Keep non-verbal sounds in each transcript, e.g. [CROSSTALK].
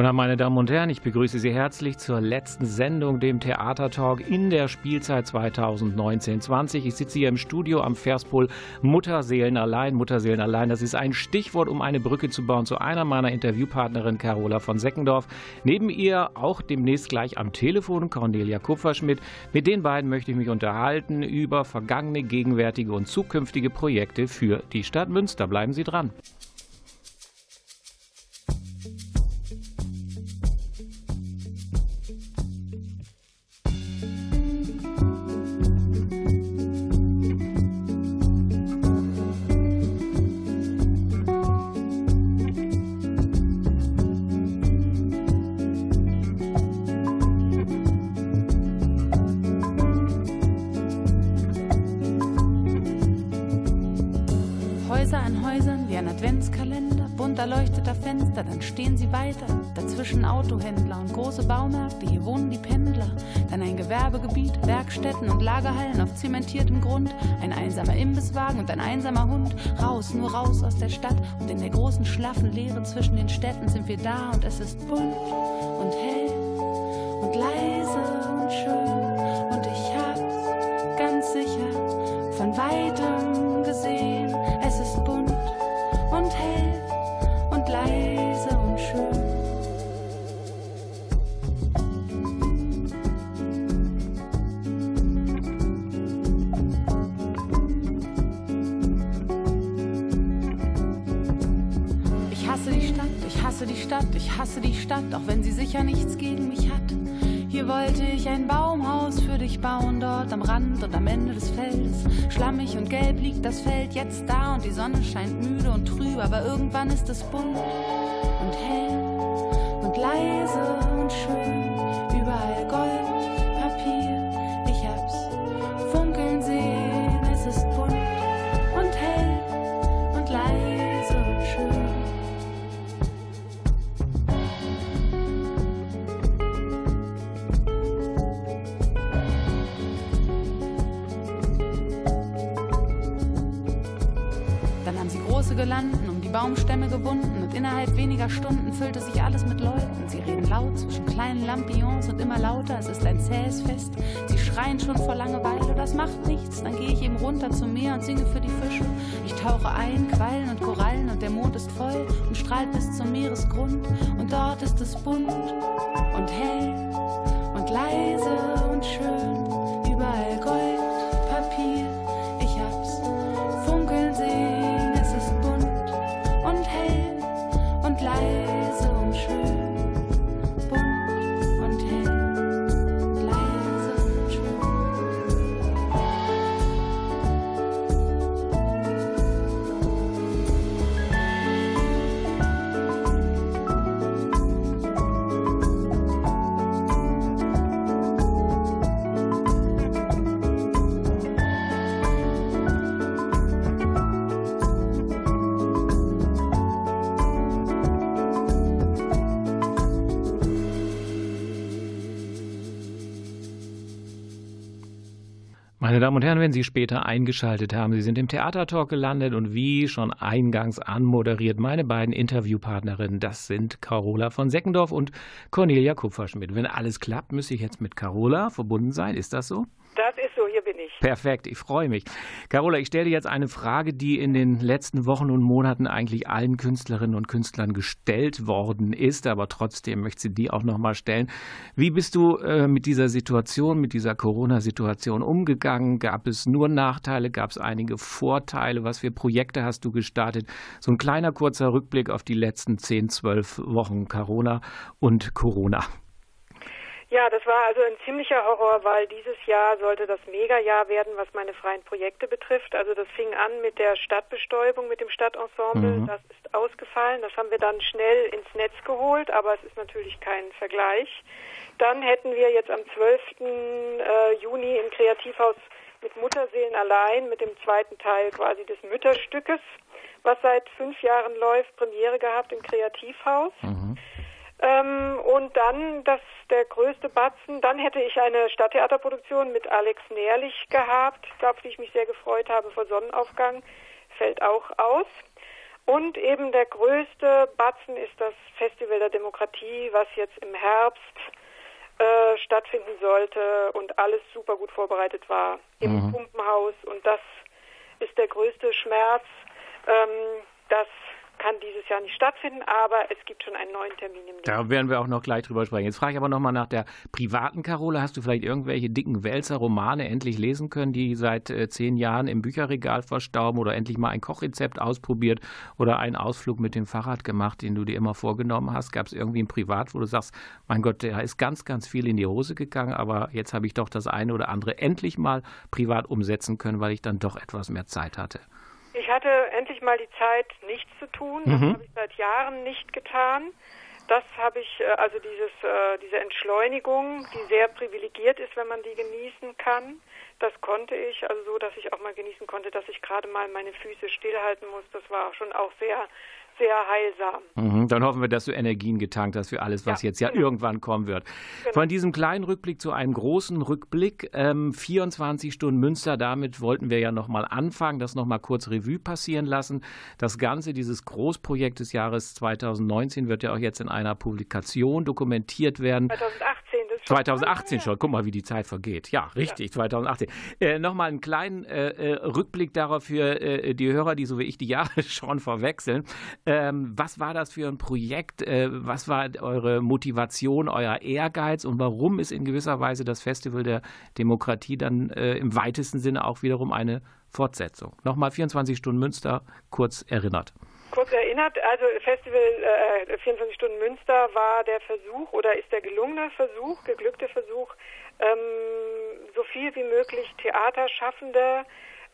Guten meine Damen und Herren. Ich begrüße Sie herzlich zur letzten Sendung, dem Theatertalk in der Spielzeit 2019-20. Ich sitze hier im Studio am Verspol Mutterseelen allein. Mutterseelen allein, das ist ein Stichwort, um eine Brücke zu bauen zu einer meiner Interviewpartnerin Carola von Seckendorf. Neben ihr auch demnächst gleich am Telefon Cornelia Kupferschmidt. Mit den beiden möchte ich mich unterhalten über vergangene, gegenwärtige und zukünftige Projekte für die Stadt Münster. Bleiben Sie dran. Autohändler und große Baumärkte, hier wohnen die Pendler. Dann ein Gewerbegebiet, Werkstätten und Lagerhallen auf zementiertem Grund. Ein einsamer Imbisswagen und ein einsamer Hund. Raus, nur raus aus der Stadt. Und in der großen, schlaffen Leere zwischen den Städten sind wir da und es ist bunt und hell und leise und schön. Stadt, ich hasse die Stadt, auch wenn sie sicher nichts gegen mich hat. Hier wollte ich ein Baumhaus für dich bauen, dort am Rand und am Ende des Feldes. Schlammig und gelb liegt das Feld jetzt da und die Sonne scheint müde und trüb, aber irgendwann ist es bunt und hell und leise und schön. Stunden füllte sich alles mit Leuten. Sie reden laut zwischen kleinen Lampions und immer lauter. Es ist ein zähes Fest. Sie schreien schon vor Langeweile. Das macht nichts. Dann gehe ich eben runter zum Meer und singe für die Fische. Ich tauche ein, Quallen und Korallen und der Mond ist voll und strahlt bis zum Meeresgrund. Und dort ist es bunt und hell und leise und schön. Damen und Herren, wenn Sie später eingeschaltet haben, Sie sind im Theatertalk gelandet und wie schon eingangs anmoderiert, meine beiden Interviewpartnerinnen, das sind Carola von Seckendorf und Cornelia Kupferschmidt. Wenn alles klappt, müsste ich jetzt mit Carola verbunden sein. Ist das so? Das so, hier bin ich. Perfekt, ich freue mich. Carola, ich stelle dir jetzt eine Frage, die in den letzten Wochen und Monaten eigentlich allen Künstlerinnen und Künstlern gestellt worden ist, aber trotzdem möchte sie die auch nochmal stellen. Wie bist du äh, mit dieser Situation, mit dieser Corona-Situation umgegangen? Gab es nur Nachteile? Gab es einige Vorteile? Was für Projekte hast du gestartet? So ein kleiner kurzer Rückblick auf die letzten 10, 12 Wochen Corona und Corona. Ja, das war also ein ziemlicher Horror, weil dieses Jahr sollte das Megajahr werden, was meine freien Projekte betrifft. Also das fing an mit der Stadtbestäubung, mit dem Stadtensemble. Mhm. Das ist ausgefallen. Das haben wir dann schnell ins Netz geholt, aber es ist natürlich kein Vergleich. Dann hätten wir jetzt am 12. Äh, Juni im Kreativhaus mit Mutterseelen allein, mit dem zweiten Teil quasi des Mütterstückes, was seit fünf Jahren läuft, Premiere gehabt im Kreativhaus. Mhm. Ähm, und dann das der größte Batzen. Dann hätte ich eine Stadttheaterproduktion mit Alex Nährlich gehabt, auf die ich mich sehr gefreut habe vor Sonnenaufgang. Fällt auch aus. Und eben der größte Batzen ist das Festival der Demokratie, was jetzt im Herbst äh, stattfinden sollte und alles super gut vorbereitet war im mhm. Pumpenhaus. Und das ist der größte Schmerz, ähm, dass kann dieses Jahr nicht stattfinden, aber es gibt schon einen neuen Termin im. Da werden wir auch noch gleich drüber sprechen. Jetzt frage ich aber nochmal nach der privaten Carola. Hast du vielleicht irgendwelche dicken Wälzer-Romane endlich lesen können, die seit äh, zehn Jahren im Bücherregal verstauben oder endlich mal ein Kochrezept ausprobiert oder einen Ausflug mit dem Fahrrad gemacht, den du dir immer vorgenommen hast? Gab es irgendwie ein Privat, wo du sagst, mein Gott, da ist ganz, ganz viel in die Hose gegangen, aber jetzt habe ich doch das eine oder andere endlich mal privat umsetzen können, weil ich dann doch etwas mehr Zeit hatte? Ich hatte endlich mal die Zeit, nichts zu tun. Das mhm. habe ich seit Jahren nicht getan. Das habe ich, äh, also dieses, äh, diese Entschleunigung, die sehr privilegiert ist, wenn man die genießen kann, das konnte ich, also so, dass ich auch mal genießen konnte, dass ich gerade mal meine Füße stillhalten muss. Das war schon auch sehr sehr heilsam. Mhm, dann hoffen wir, dass du Energien getankt hast für alles, was ja, jetzt ja genau. irgendwann kommen wird. Genau. Von diesem kleinen Rückblick zu einem großen Rückblick, ähm, 24 Stunden Münster, damit wollten wir ja nochmal anfangen, das nochmal kurz Revue passieren lassen. Das Ganze, dieses Großprojekt des Jahres 2019 wird ja auch jetzt in einer Publikation dokumentiert werden. 2018. 2018 schon, guck mal, wie die Zeit vergeht. Ja, richtig, ja. 2018. Äh, Nochmal einen kleinen äh, äh, Rückblick darauf für äh, die Hörer, die so wie ich die Jahre [LAUGHS] schon verwechseln. Ähm, was war das für ein Projekt? Äh, was war eure Motivation, euer Ehrgeiz und warum ist in gewisser Weise das Festival der Demokratie dann äh, im weitesten Sinne auch wiederum eine Fortsetzung? Nochmal 24 Stunden Münster kurz erinnert kurz erinnert, also Festival äh, 24 Stunden Münster war der Versuch oder ist der gelungene Versuch, geglückte Versuch, ähm, so viel wie möglich Theaterschaffende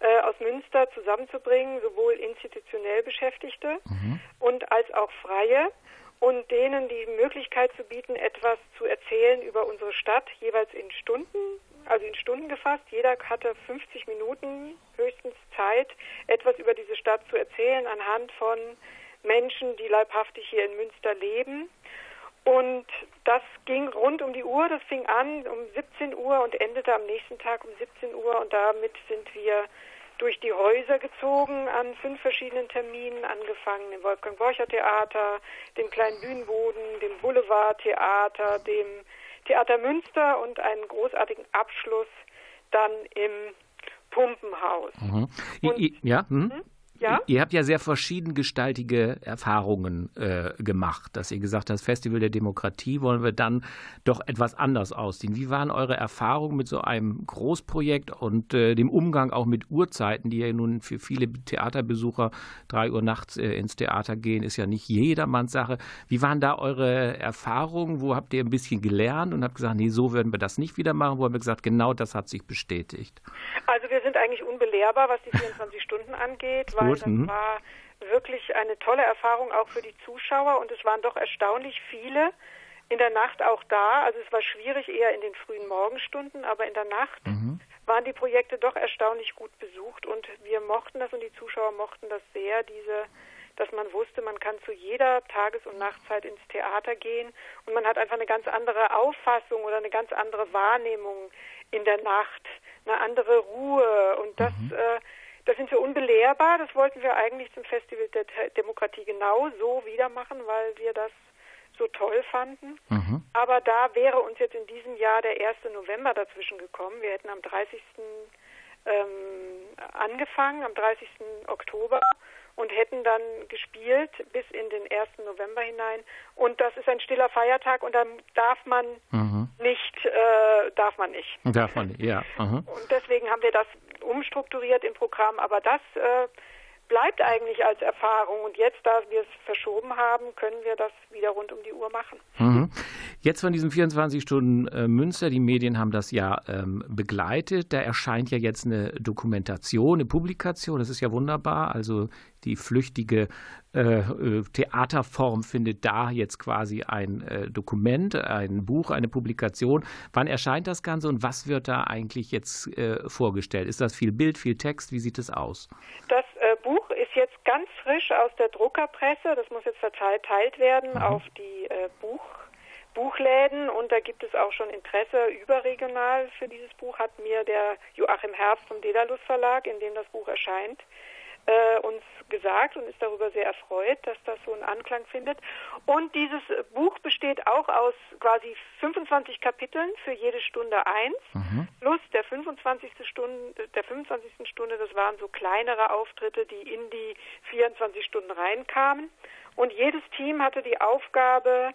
äh, aus Münster zusammenzubringen, sowohl institutionell Beschäftigte mhm. und als auch Freie und denen die Möglichkeit zu bieten, etwas zu erzählen über unsere Stadt, jeweils in Stunden, also in Stunden gefasst. Jeder hatte 50 Minuten höchstens Zeit, etwas über diese Stadt zu erzählen anhand von Menschen, die leibhaftig hier in Münster leben. Und das ging rund um die Uhr. Das fing an um 17 Uhr und endete am nächsten Tag um 17 Uhr. Und damit sind wir durch die Häuser gezogen an fünf verschiedenen Terminen, angefangen im Wolfgang-Borcher-Theater, dem kleinen Bühnenboden, dem Boulevard-Theater, dem Theater Münster und einen großartigen Abschluss dann im Pumpenhaus. Mhm. Und, ja, mhm. Ja? Ihr habt ja sehr verschiedengestaltige Erfahrungen äh, gemacht, dass ihr gesagt habt, das Festival der Demokratie wollen wir dann doch etwas anders ausziehen. Wie waren eure Erfahrungen mit so einem Großprojekt und äh, dem Umgang auch mit Uhrzeiten, die ja nun für viele Theaterbesucher drei Uhr nachts äh, ins Theater gehen, ist ja nicht jedermanns Sache. Wie waren da eure Erfahrungen? Wo habt ihr ein bisschen gelernt und habt gesagt, nee, so würden wir das nicht wieder machen? Wo habt ihr gesagt, genau das hat sich bestätigt? Also wir sind eigentlich unbelehrbar, was die 24 Stunden angeht, weil Gut, das mhm. war wirklich eine tolle Erfahrung auch für die Zuschauer und es waren doch erstaunlich viele in der Nacht auch da. Also es war schwierig eher in den frühen Morgenstunden, aber in der Nacht mhm. waren die Projekte doch erstaunlich gut besucht und wir mochten das und die Zuschauer mochten das sehr, diese dass man wusste, man kann zu jeder Tages- und Nachtzeit ins Theater gehen und man hat einfach eine ganz andere Auffassung oder eine ganz andere Wahrnehmung in der Nacht, eine andere Ruhe und das mhm. äh, das sind wir unbelehrbar. Das wollten wir eigentlich zum Festival der Demokratie genau so wieder machen, weil wir das so toll fanden. Mhm. Aber da wäre uns jetzt in diesem Jahr der 1. November dazwischen gekommen. Wir hätten am 30. Ähm, angefangen, am 30. Oktober und hätten dann gespielt bis in den 1. November hinein. Und das ist ein stiller Feiertag und dann darf man mhm. nicht, äh, darf man nicht. Darf man nicht, ja. Mhm. Und deswegen haben wir das umstrukturiert im Programm, aber das äh, bleibt eigentlich als Erfahrung. Und jetzt, da wir es verschoben haben, können wir das wieder rund um die Uhr machen. Mhm. Jetzt von diesen 24 Stunden äh, Münster, die Medien haben das ja ähm, begleitet. Da erscheint ja jetzt eine Dokumentation, eine Publikation. Das ist ja wunderbar. Also die flüchtige äh, äh, Theaterform findet da jetzt quasi ein äh, Dokument, ein Buch, eine Publikation. Wann erscheint das Ganze und was wird da eigentlich jetzt äh, vorgestellt? Ist das viel Bild, viel Text? Wie sieht es aus? Das jetzt ganz frisch aus der Druckerpresse. Das muss jetzt verteilt werden mhm. auf die äh, Buch Buchläden und da gibt es auch schon Interesse überregional für dieses Buch, hat mir der Joachim Herbst vom Dedalus Verlag, in dem das Buch erscheint, äh, uns gesagt und ist darüber sehr erfreut, dass das so einen Anklang findet. Und dieses Buch besteht auch aus quasi 25 Kapiteln für jede Stunde eins, mhm. plus der 25. Stunde, der 25. Stunde, das waren so kleinere Auftritte, die in die 24 Stunden reinkamen. Und jedes Team hatte die Aufgabe,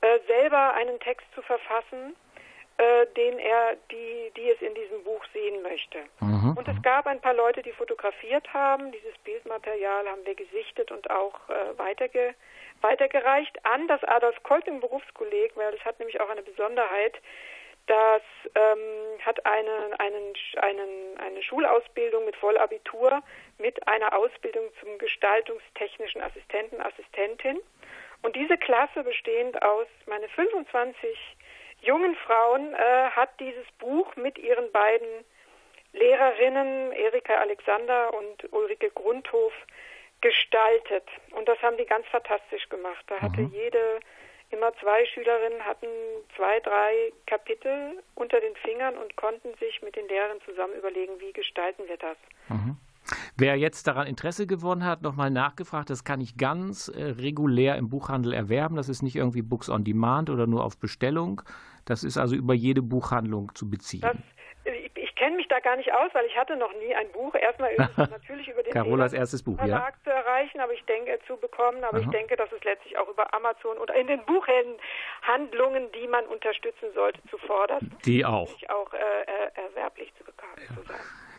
äh, selber einen Text zu verfassen, äh, den er, die, die es in diesem Buch sehen möchte. Mhm. Und es gab ein paar Leute, die fotografiert haben. Dieses Bildmaterial haben wir gesichtet und auch äh, weiterge weitergereicht an das Adolf Kolping Berufskolleg, weil das hat nämlich auch eine Besonderheit. Das ähm, hat einen, einen, einen, eine Schulausbildung mit Vollabitur mit einer Ausbildung zum gestaltungstechnischen Assistenten, Assistentin. Und diese Klasse, bestehend aus meine 25 jungen Frauen, äh, hat dieses Buch mit ihren beiden Lehrerinnen, Erika Alexander und Ulrike Grundhof, gestaltet. Und das haben die ganz fantastisch gemacht. Da hatte mhm. jede, immer zwei Schülerinnen hatten zwei, drei Kapitel unter den Fingern und konnten sich mit den Lehrern zusammen überlegen, wie gestalten wir das. Mhm. Wer jetzt daran Interesse gewonnen hat, nochmal nachgefragt, das kann ich ganz äh, regulär im Buchhandel erwerben. Das ist nicht irgendwie Books on Demand oder nur auf Bestellung. Das ist also über jede Buchhandlung zu beziehen. Das, ich, ich kenne mich da gar nicht aus, weil ich hatte noch nie ein Buch. Erstmal ist es [LAUGHS] natürlich über den Carolas erstes Buch, ja. zu erreichen, aber ich denke zu bekommen. Aber Aha. ich denke, dass es letztlich auch über Amazon oder in den Buchhandlungen, die man unterstützen sollte, zuvorderst. Die auch. auch äh, äh, erwerblich zu bekommen. Ja. Zu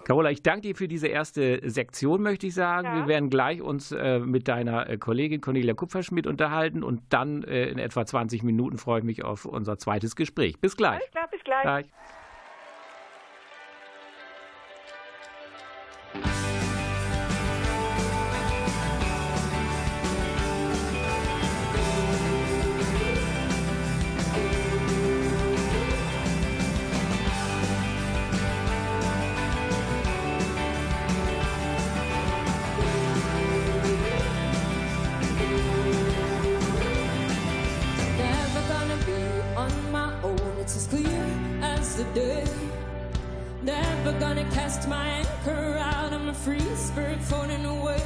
Carola, ich danke dir für diese erste Sektion, möchte ich sagen. Ja. Wir werden gleich uns äh, mit deiner äh, Kollegin Cornelia Kupferschmidt unterhalten und dann äh, in etwa 20 Minuten freue ich mich auf unser zweites Gespräch. Bis gleich. Alles klar, bis gleich. gleich. spirit floating away.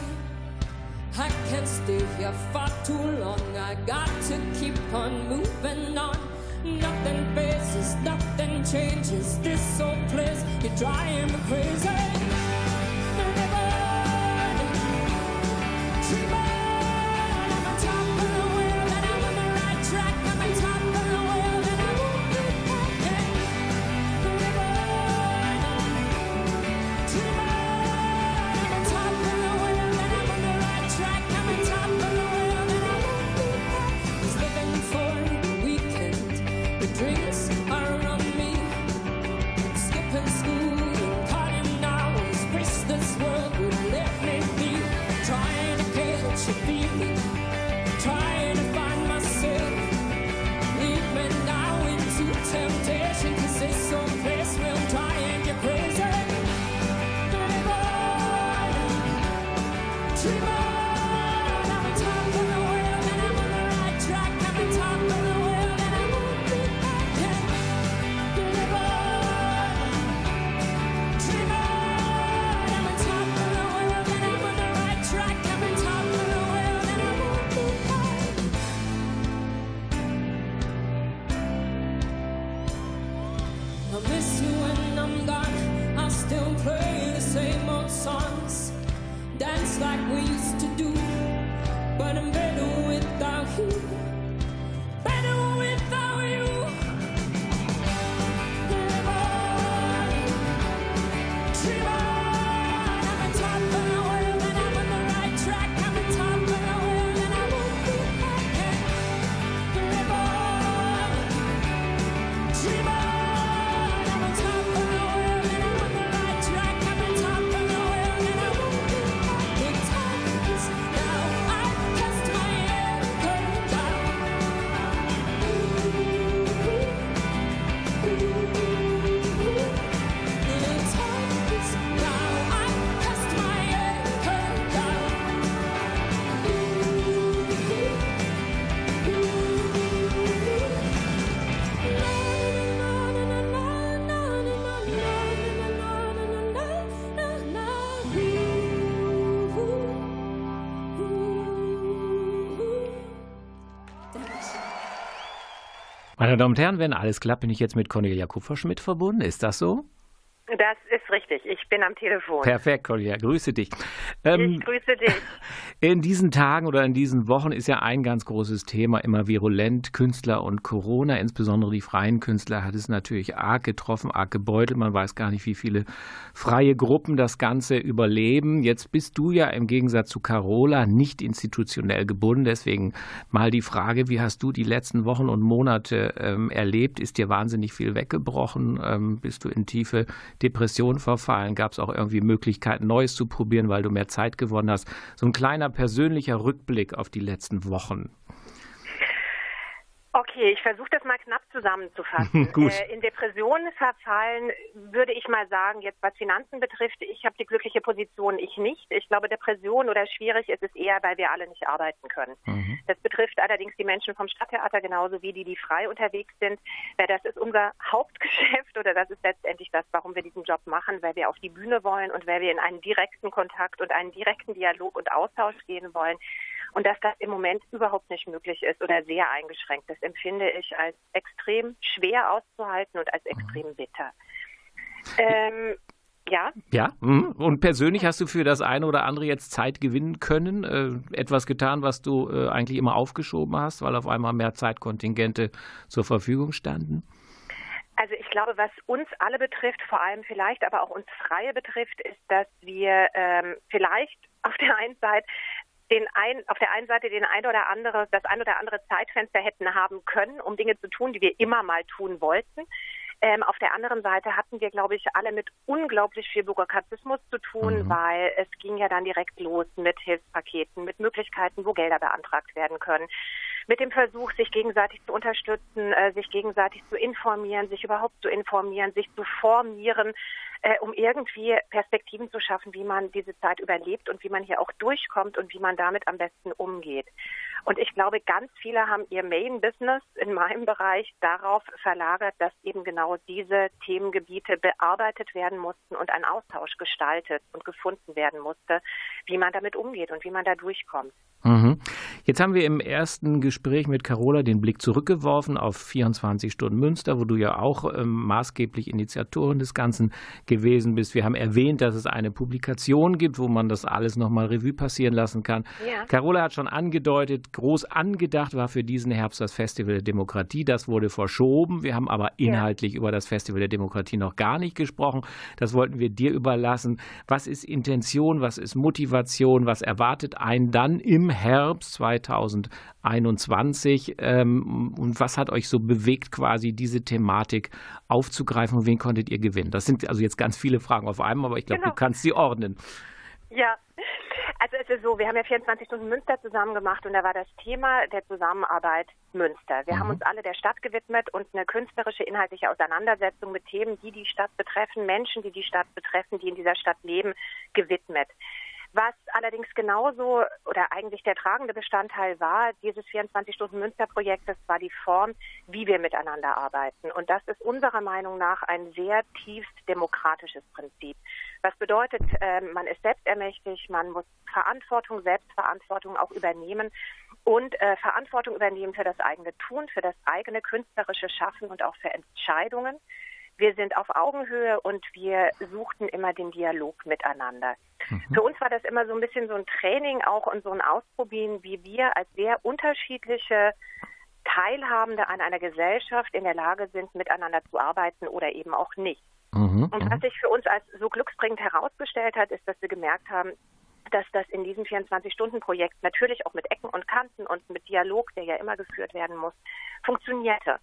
I can't stay here far too long. I got to keep on moving on. Nothing faces, nothing changes. This old place, you're driving me crazy. like we Meine Damen und Herren, wenn alles klappt, bin ich jetzt mit Cornelia Kupferschmidt verbunden. Ist das so? Das richtig. Ich bin am Telefon. Perfekt, Cornelia. Grüße dich. Ähm, ich grüße dich. [LAUGHS] In diesen Tagen oder in diesen Wochen ist ja ein ganz großes Thema immer virulent. Künstler und Corona, insbesondere die freien Künstler, hat es natürlich arg getroffen, arg gebeutelt. Man weiß gar nicht, wie viele freie Gruppen das Ganze überleben. Jetzt bist du ja im Gegensatz zu Carola nicht institutionell gebunden. Deswegen mal die Frage, wie hast du die letzten Wochen und Monate ähm, erlebt? Ist dir wahnsinnig viel weggebrochen? Ähm, bist du in tiefe Depression verfallen? Gab es auch irgendwie Möglichkeiten, Neues zu probieren, weil du mehr Zeit gewonnen hast? So ein kleiner persönlicher Rückblick auf die letzten Wochen. Okay, ich versuche das mal knapp zusammenzufassen. [LAUGHS] äh, in Depressionen verfallen würde ich mal sagen, jetzt was Finanzen betrifft, ich habe die glückliche Position, ich nicht. Ich glaube, Depression oder schwierig ist es eher, weil wir alle nicht arbeiten können. Mhm. Das betrifft allerdings die Menschen vom Stadttheater genauso wie die, die frei unterwegs sind. Weil das ist unser [LAUGHS] Hauptgeschäft oder das ist letztendlich das, warum wir diesen Job machen, weil wir auf die Bühne wollen und weil wir in einen direkten Kontakt und einen direkten Dialog und Austausch gehen wollen. Und dass das im Moment überhaupt nicht möglich ist oder sehr eingeschränkt ist, empfinde ich als extrem schwer auszuhalten und als extrem bitter. Ähm, ja. Ja. Mhm. Und persönlich hast du für das eine oder andere jetzt Zeit gewinnen können? Äh, etwas getan, was du äh, eigentlich immer aufgeschoben hast, weil auf einmal mehr Zeitkontingente zur Verfügung standen? Also ich glaube, was uns alle betrifft, vor allem vielleicht aber auch uns Freie betrifft, ist, dass wir ähm, vielleicht auf der einen Seite den ein, auf der einen Seite den ein oder andere, das ein oder andere Zeitfenster hätten haben können, um Dinge zu tun, die wir immer mal tun wollten. Ähm, auf der anderen Seite hatten wir, glaube ich, alle mit unglaublich viel Bürokratismus zu tun, mhm. weil es ging ja dann direkt los mit Hilfspaketen, mit Möglichkeiten, wo Gelder beantragt werden können, mit dem Versuch, sich gegenseitig zu unterstützen, äh, sich gegenseitig zu informieren, sich überhaupt zu informieren, sich zu formieren, äh, um irgendwie Perspektiven zu schaffen, wie man diese Zeit überlebt und wie man hier auch durchkommt und wie man damit am besten umgeht. Und ich glaube, ganz viele haben ihr Main-Business in meinem Bereich darauf verlagert, dass eben genau diese Themengebiete bearbeitet werden mussten und ein Austausch gestaltet und gefunden werden musste, wie man damit umgeht und wie man da durchkommt. Mhm. Jetzt haben wir im ersten Gespräch mit Carola den Blick zurückgeworfen auf 24 Stunden Münster, wo du ja auch ähm, maßgeblich Initiatorin des Ganzen gewesen bist. Wir haben erwähnt, dass es eine Publikation gibt, wo man das alles nochmal Revue passieren lassen kann. Ja. Carola hat schon angedeutet, groß angedacht war für diesen Herbst das Festival der Demokratie. Das wurde verschoben. Wir haben aber inhaltlich ja. über das Festival der Demokratie noch gar nicht gesprochen. Das wollten wir dir überlassen. Was ist Intention? Was ist Motivation? Was erwartet einen dann im Herbst 2021. Ähm, und was hat euch so bewegt, quasi diese Thematik aufzugreifen und wen konntet ihr gewinnen? Das sind also jetzt ganz viele Fragen auf einmal, aber ich glaube, genau. du kannst sie ordnen. Ja, also es ist so, wir haben ja 24 Stunden Münster zusammen gemacht und da war das Thema der Zusammenarbeit Münster. Wir mhm. haben uns alle der Stadt gewidmet und eine künstlerische, inhaltliche Auseinandersetzung mit Themen, die die Stadt betreffen, Menschen, die die Stadt betreffen, die in dieser Stadt leben, gewidmet. Was allerdings genauso oder eigentlich der tragende Bestandteil war dieses 24-Stunden-Münster-Projektes, war die Form, wie wir miteinander arbeiten. Und das ist unserer Meinung nach ein sehr tiefst demokratisches Prinzip. Was bedeutet, äh, man ist selbstermächtig, man muss Verantwortung, Selbstverantwortung auch übernehmen und äh, Verantwortung übernehmen für das eigene Tun, für das eigene künstlerische Schaffen und auch für Entscheidungen. Wir sind auf Augenhöhe und wir suchten immer den Dialog miteinander. Mhm. Für uns war das immer so ein bisschen so ein Training auch und so ein Ausprobieren, wie wir als sehr unterschiedliche Teilhabende an einer Gesellschaft in der Lage sind, miteinander zu arbeiten oder eben auch nicht. Mhm. Und was sich für uns als so glücksbringend herausgestellt hat, ist, dass wir gemerkt haben, dass das in diesem 24-Stunden-Projekt natürlich auch mit Ecken und Kanten und mit Dialog, der ja immer geführt werden muss, funktionierte.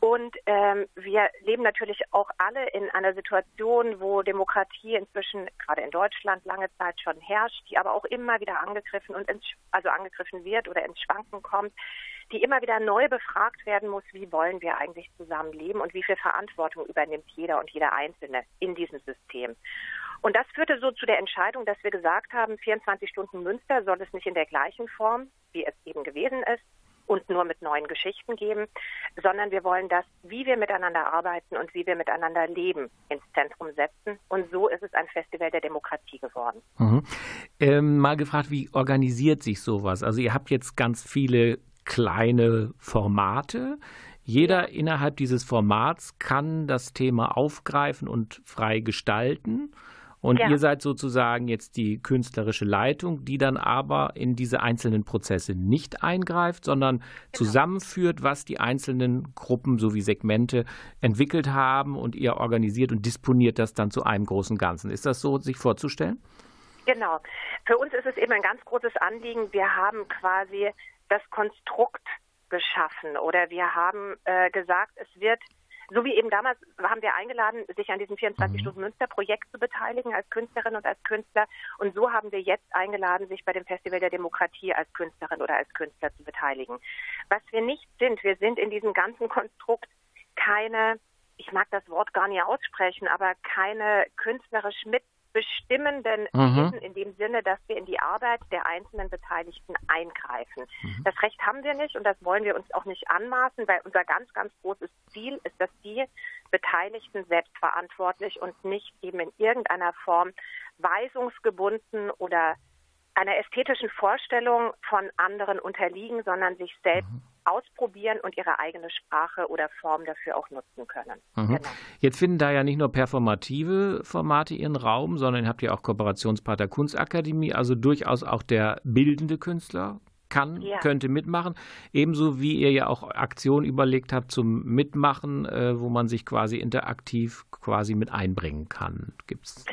Und ähm, wir leben natürlich auch alle in einer Situation, wo Demokratie inzwischen gerade in Deutschland lange Zeit schon herrscht, die aber auch immer wieder angegriffen und ins, also angegriffen wird oder ins Schwanken kommt, die immer wieder neu befragt werden muss, wie wollen wir eigentlich zusammenleben und wie viel Verantwortung übernimmt jeder und jeder Einzelne in diesem System. Und das führte so zu der Entscheidung, dass wir gesagt haben, 24 Stunden Münster soll es nicht in der gleichen Form, wie es eben gewesen ist, und nur mit neuen Geschichten geben, sondern wir wollen das, wie wir miteinander arbeiten und wie wir miteinander leben, ins Zentrum setzen. Und so ist es ein Festival der Demokratie geworden. Mhm. Ähm, mal gefragt, wie organisiert sich sowas? Also ihr habt jetzt ganz viele kleine Formate. Jeder innerhalb dieses Formats kann das Thema aufgreifen und frei gestalten. Und ja. ihr seid sozusagen jetzt die künstlerische Leitung, die dann aber in diese einzelnen Prozesse nicht eingreift, sondern genau. zusammenführt, was die einzelnen Gruppen sowie Segmente entwickelt haben und ihr organisiert und disponiert das dann zu einem großen Ganzen. Ist das so, sich vorzustellen? Genau. Für uns ist es eben ein ganz großes Anliegen. Wir haben quasi das Konstrukt geschaffen oder wir haben äh, gesagt, es wird so wie eben damals haben wir eingeladen, sich an diesem 24-Stunden-Münster-Projekt zu beteiligen als Künstlerin und als Künstler. Und so haben wir jetzt eingeladen, sich bei dem Festival der Demokratie als Künstlerin oder als Künstler zu beteiligen. Was wir nicht sind, wir sind in diesem ganzen Konstrukt keine, ich mag das Wort gar nicht aussprechen, aber keine künstlerisch mit bestimmenden mhm. In dem Sinne, dass wir in die Arbeit der einzelnen Beteiligten eingreifen. Mhm. Das Recht haben wir nicht und das wollen wir uns auch nicht anmaßen, weil unser ganz, ganz großes Ziel ist, dass die Beteiligten selbstverantwortlich und nicht eben in irgendeiner Form weisungsgebunden oder einer ästhetischen Vorstellung von anderen unterliegen, sondern sich selbst mhm. Ausprobieren und ihre eigene Sprache oder Form dafür auch nutzen können. Mhm. Genau. Jetzt finden da ja nicht nur performative Formate ihren Raum, sondern habt ihr auch Kooperationspartner Kunstakademie, also durchaus auch der bildende Künstler kann, ja. könnte mitmachen. Ebenso wie ihr ja auch Aktionen überlegt habt zum Mitmachen, äh, wo man sich quasi interaktiv quasi mit einbringen kann. Gibt's?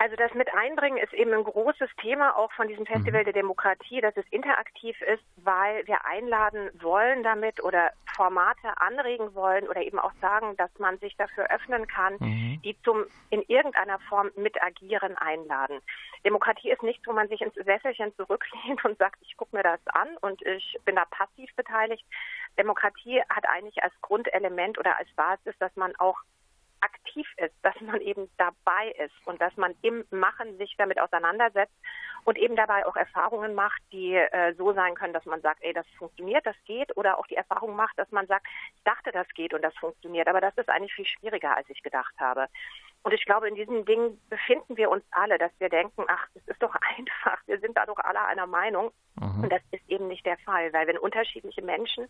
Also das mit einbringen ist eben ein großes Thema auch von diesem Festival mhm. der Demokratie, dass es interaktiv ist, weil wir einladen wollen damit oder Formate anregen wollen oder eben auch sagen, dass man sich dafür öffnen kann, mhm. die zum in irgendeiner Form mit agieren einladen. Demokratie ist nichts, wo man sich ins Sesselchen zurücklehnt und sagt, ich gucke mir das an und ich bin da passiv beteiligt. Demokratie hat eigentlich als Grundelement oder als Basis, dass man auch aktiv ist, dass man eben dabei ist und dass man im Machen sich damit auseinandersetzt und eben dabei auch Erfahrungen macht, die äh, so sein können, dass man sagt, ey, das funktioniert, das geht, oder auch die Erfahrung macht, dass man sagt, ich dachte, das geht und das funktioniert, aber das ist eigentlich viel schwieriger, als ich gedacht habe. Und ich glaube, in diesen Dingen befinden wir uns alle, dass wir denken, ach, das ist doch [LAUGHS] einfach, wir sind da doch alle einer Meinung. Mhm. Und das ist eben nicht der Fall, weil wenn unterschiedliche Menschen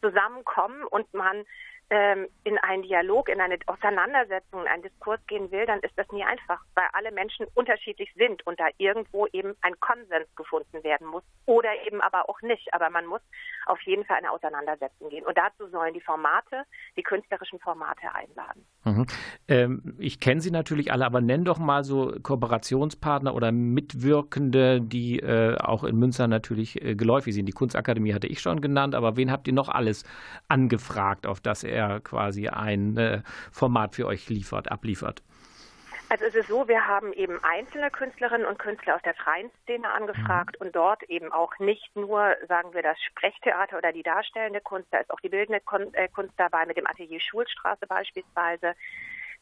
zusammenkommen und man ähm, in einen Dialog, in eine Auseinandersetzung, in einen Diskurs gehen will, dann ist das nie einfach, weil alle Menschen unterschiedlich sind und da irgendwo eben ein Konsens gefunden werden muss oder eben aber auch nicht. Aber man muss auf jeden Fall eine Auseinandersetzung gehen. Und dazu sollen die Formate, die künstlerischen Formate einladen. Mhm. Ähm, ich kenne sie natürlich alle, aber nenn doch mal so Kooperationspartner oder Mitwirkende, die äh, auch in Münster natürlich äh, geläufig sind. Die Kunstakademie hatte ich schon genannt, aber wen habt ihr noch alles angefragt, auf das er er quasi ein äh, Format für euch liefert, abliefert? Also es ist so, wir haben eben einzelne Künstlerinnen und Künstler aus der freien Szene angefragt mhm. und dort eben auch nicht nur, sagen wir, das Sprechtheater oder die darstellende Kunst, da ist auch die bildende äh, Kunst dabei mit dem Atelier Schulstraße beispielsweise.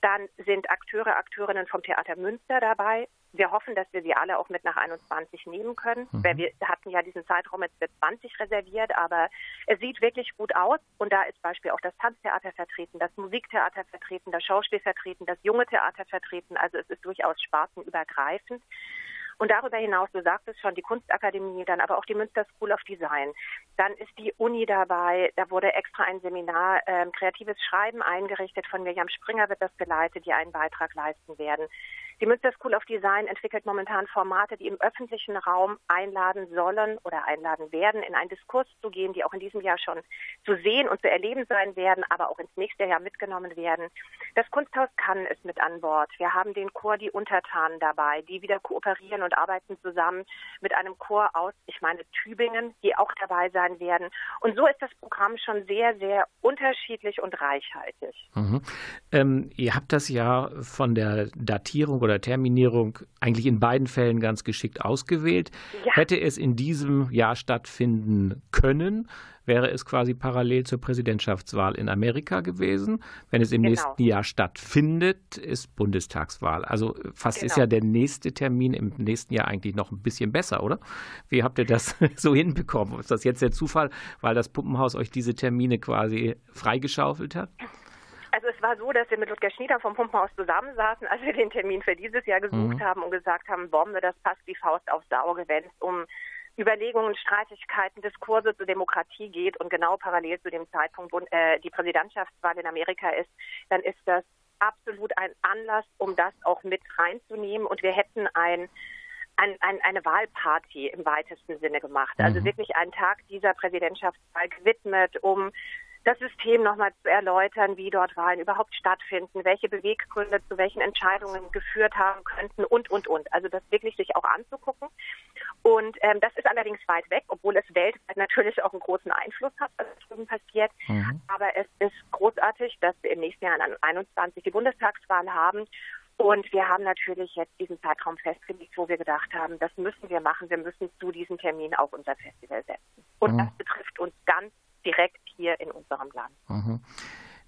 Dann sind Akteure, Akteurinnen vom Theater Münster dabei. Wir hoffen, dass wir sie alle auch mit nach 21 nehmen können. Mhm. Wir hatten ja diesen Zeitraum jetzt für 20 reserviert, aber es sieht wirklich gut aus. Und da ist Beispiel auch das Tanztheater vertreten, das Musiktheater vertreten, das Schauspiel vertreten, das junge Theater vertreten. Also es ist durchaus spartenübergreifend. Und darüber hinaus, du sagtest schon, die Kunstakademie, dann aber auch die Münster School of Design. Dann ist die Uni dabei, da wurde extra ein Seminar ähm, Kreatives Schreiben eingerichtet. Von Mirjam Springer wird das geleitet, die einen Beitrag leisten werden. Die Münster School of Design entwickelt momentan Formate, die im öffentlichen Raum einladen sollen oder einladen werden, in einen Diskurs zu gehen, die auch in diesem Jahr schon zu sehen und zu erleben sein werden, aber auch ins nächste Jahr mitgenommen werden. Das Kunsthaus Cannes ist mit an Bord. Wir haben den Chor Die Untertanen dabei, die wieder kooperieren und arbeiten zusammen mit einem Chor aus, ich meine Tübingen, die auch dabei sein werden. Und so ist das Programm schon sehr, sehr unterschiedlich und reichhaltig. Mhm. Ähm, ihr habt das ja von der Datierung oder Terminierung eigentlich in beiden Fällen ganz geschickt ausgewählt. Ja. Hätte es in diesem Jahr stattfinden können, wäre es quasi parallel zur Präsidentschaftswahl in Amerika gewesen. Wenn es im genau. nächsten Jahr stattfindet, ist Bundestagswahl. Also fast genau. ist ja der nächste Termin im nächsten Jahr eigentlich noch ein bisschen besser, oder? Wie habt ihr das [LAUGHS] so hinbekommen? Ist das jetzt der Zufall, weil das Puppenhaus euch diese Termine quasi freigeschaufelt hat? Also es war so, dass wir mit Ludger Schnieder vom Pumpenhaus zusammensaßen, als wir den Termin für dieses Jahr gesucht mhm. haben und gesagt haben, Bombe, das passt wie Faust aufs Auge, wenn es um Überlegungen, Streitigkeiten, Diskurse zur Demokratie geht und genau parallel zu dem Zeitpunkt, wo äh, die Präsidentschaftswahl in Amerika ist, dann ist das absolut ein Anlass, um das auch mit reinzunehmen. Und wir hätten ein, ein, ein, eine Wahlparty im weitesten Sinne gemacht. Also mhm. wirklich einen Tag dieser Präsidentschaftswahl gewidmet, um das System nochmal zu erläutern, wie dort Wahlen überhaupt stattfinden, welche Beweggründe zu welchen Entscheidungen geführt haben könnten und, und, und. Also das wirklich sich auch anzugucken. Und ähm, das ist allerdings weit weg, obwohl es weltweit natürlich auch einen großen Einfluss hat, was drüben passiert. Mhm. Aber es ist großartig, dass wir im nächsten Jahr an 21 die Bundestagswahl haben. Und wir haben natürlich jetzt diesen Zeitraum festgelegt, wo wir gedacht haben, das müssen wir machen. Wir müssen zu diesem Termin auch unser Festival setzen. Und mhm. das betrifft uns ganz direkt hier in unserem Land. Mhm.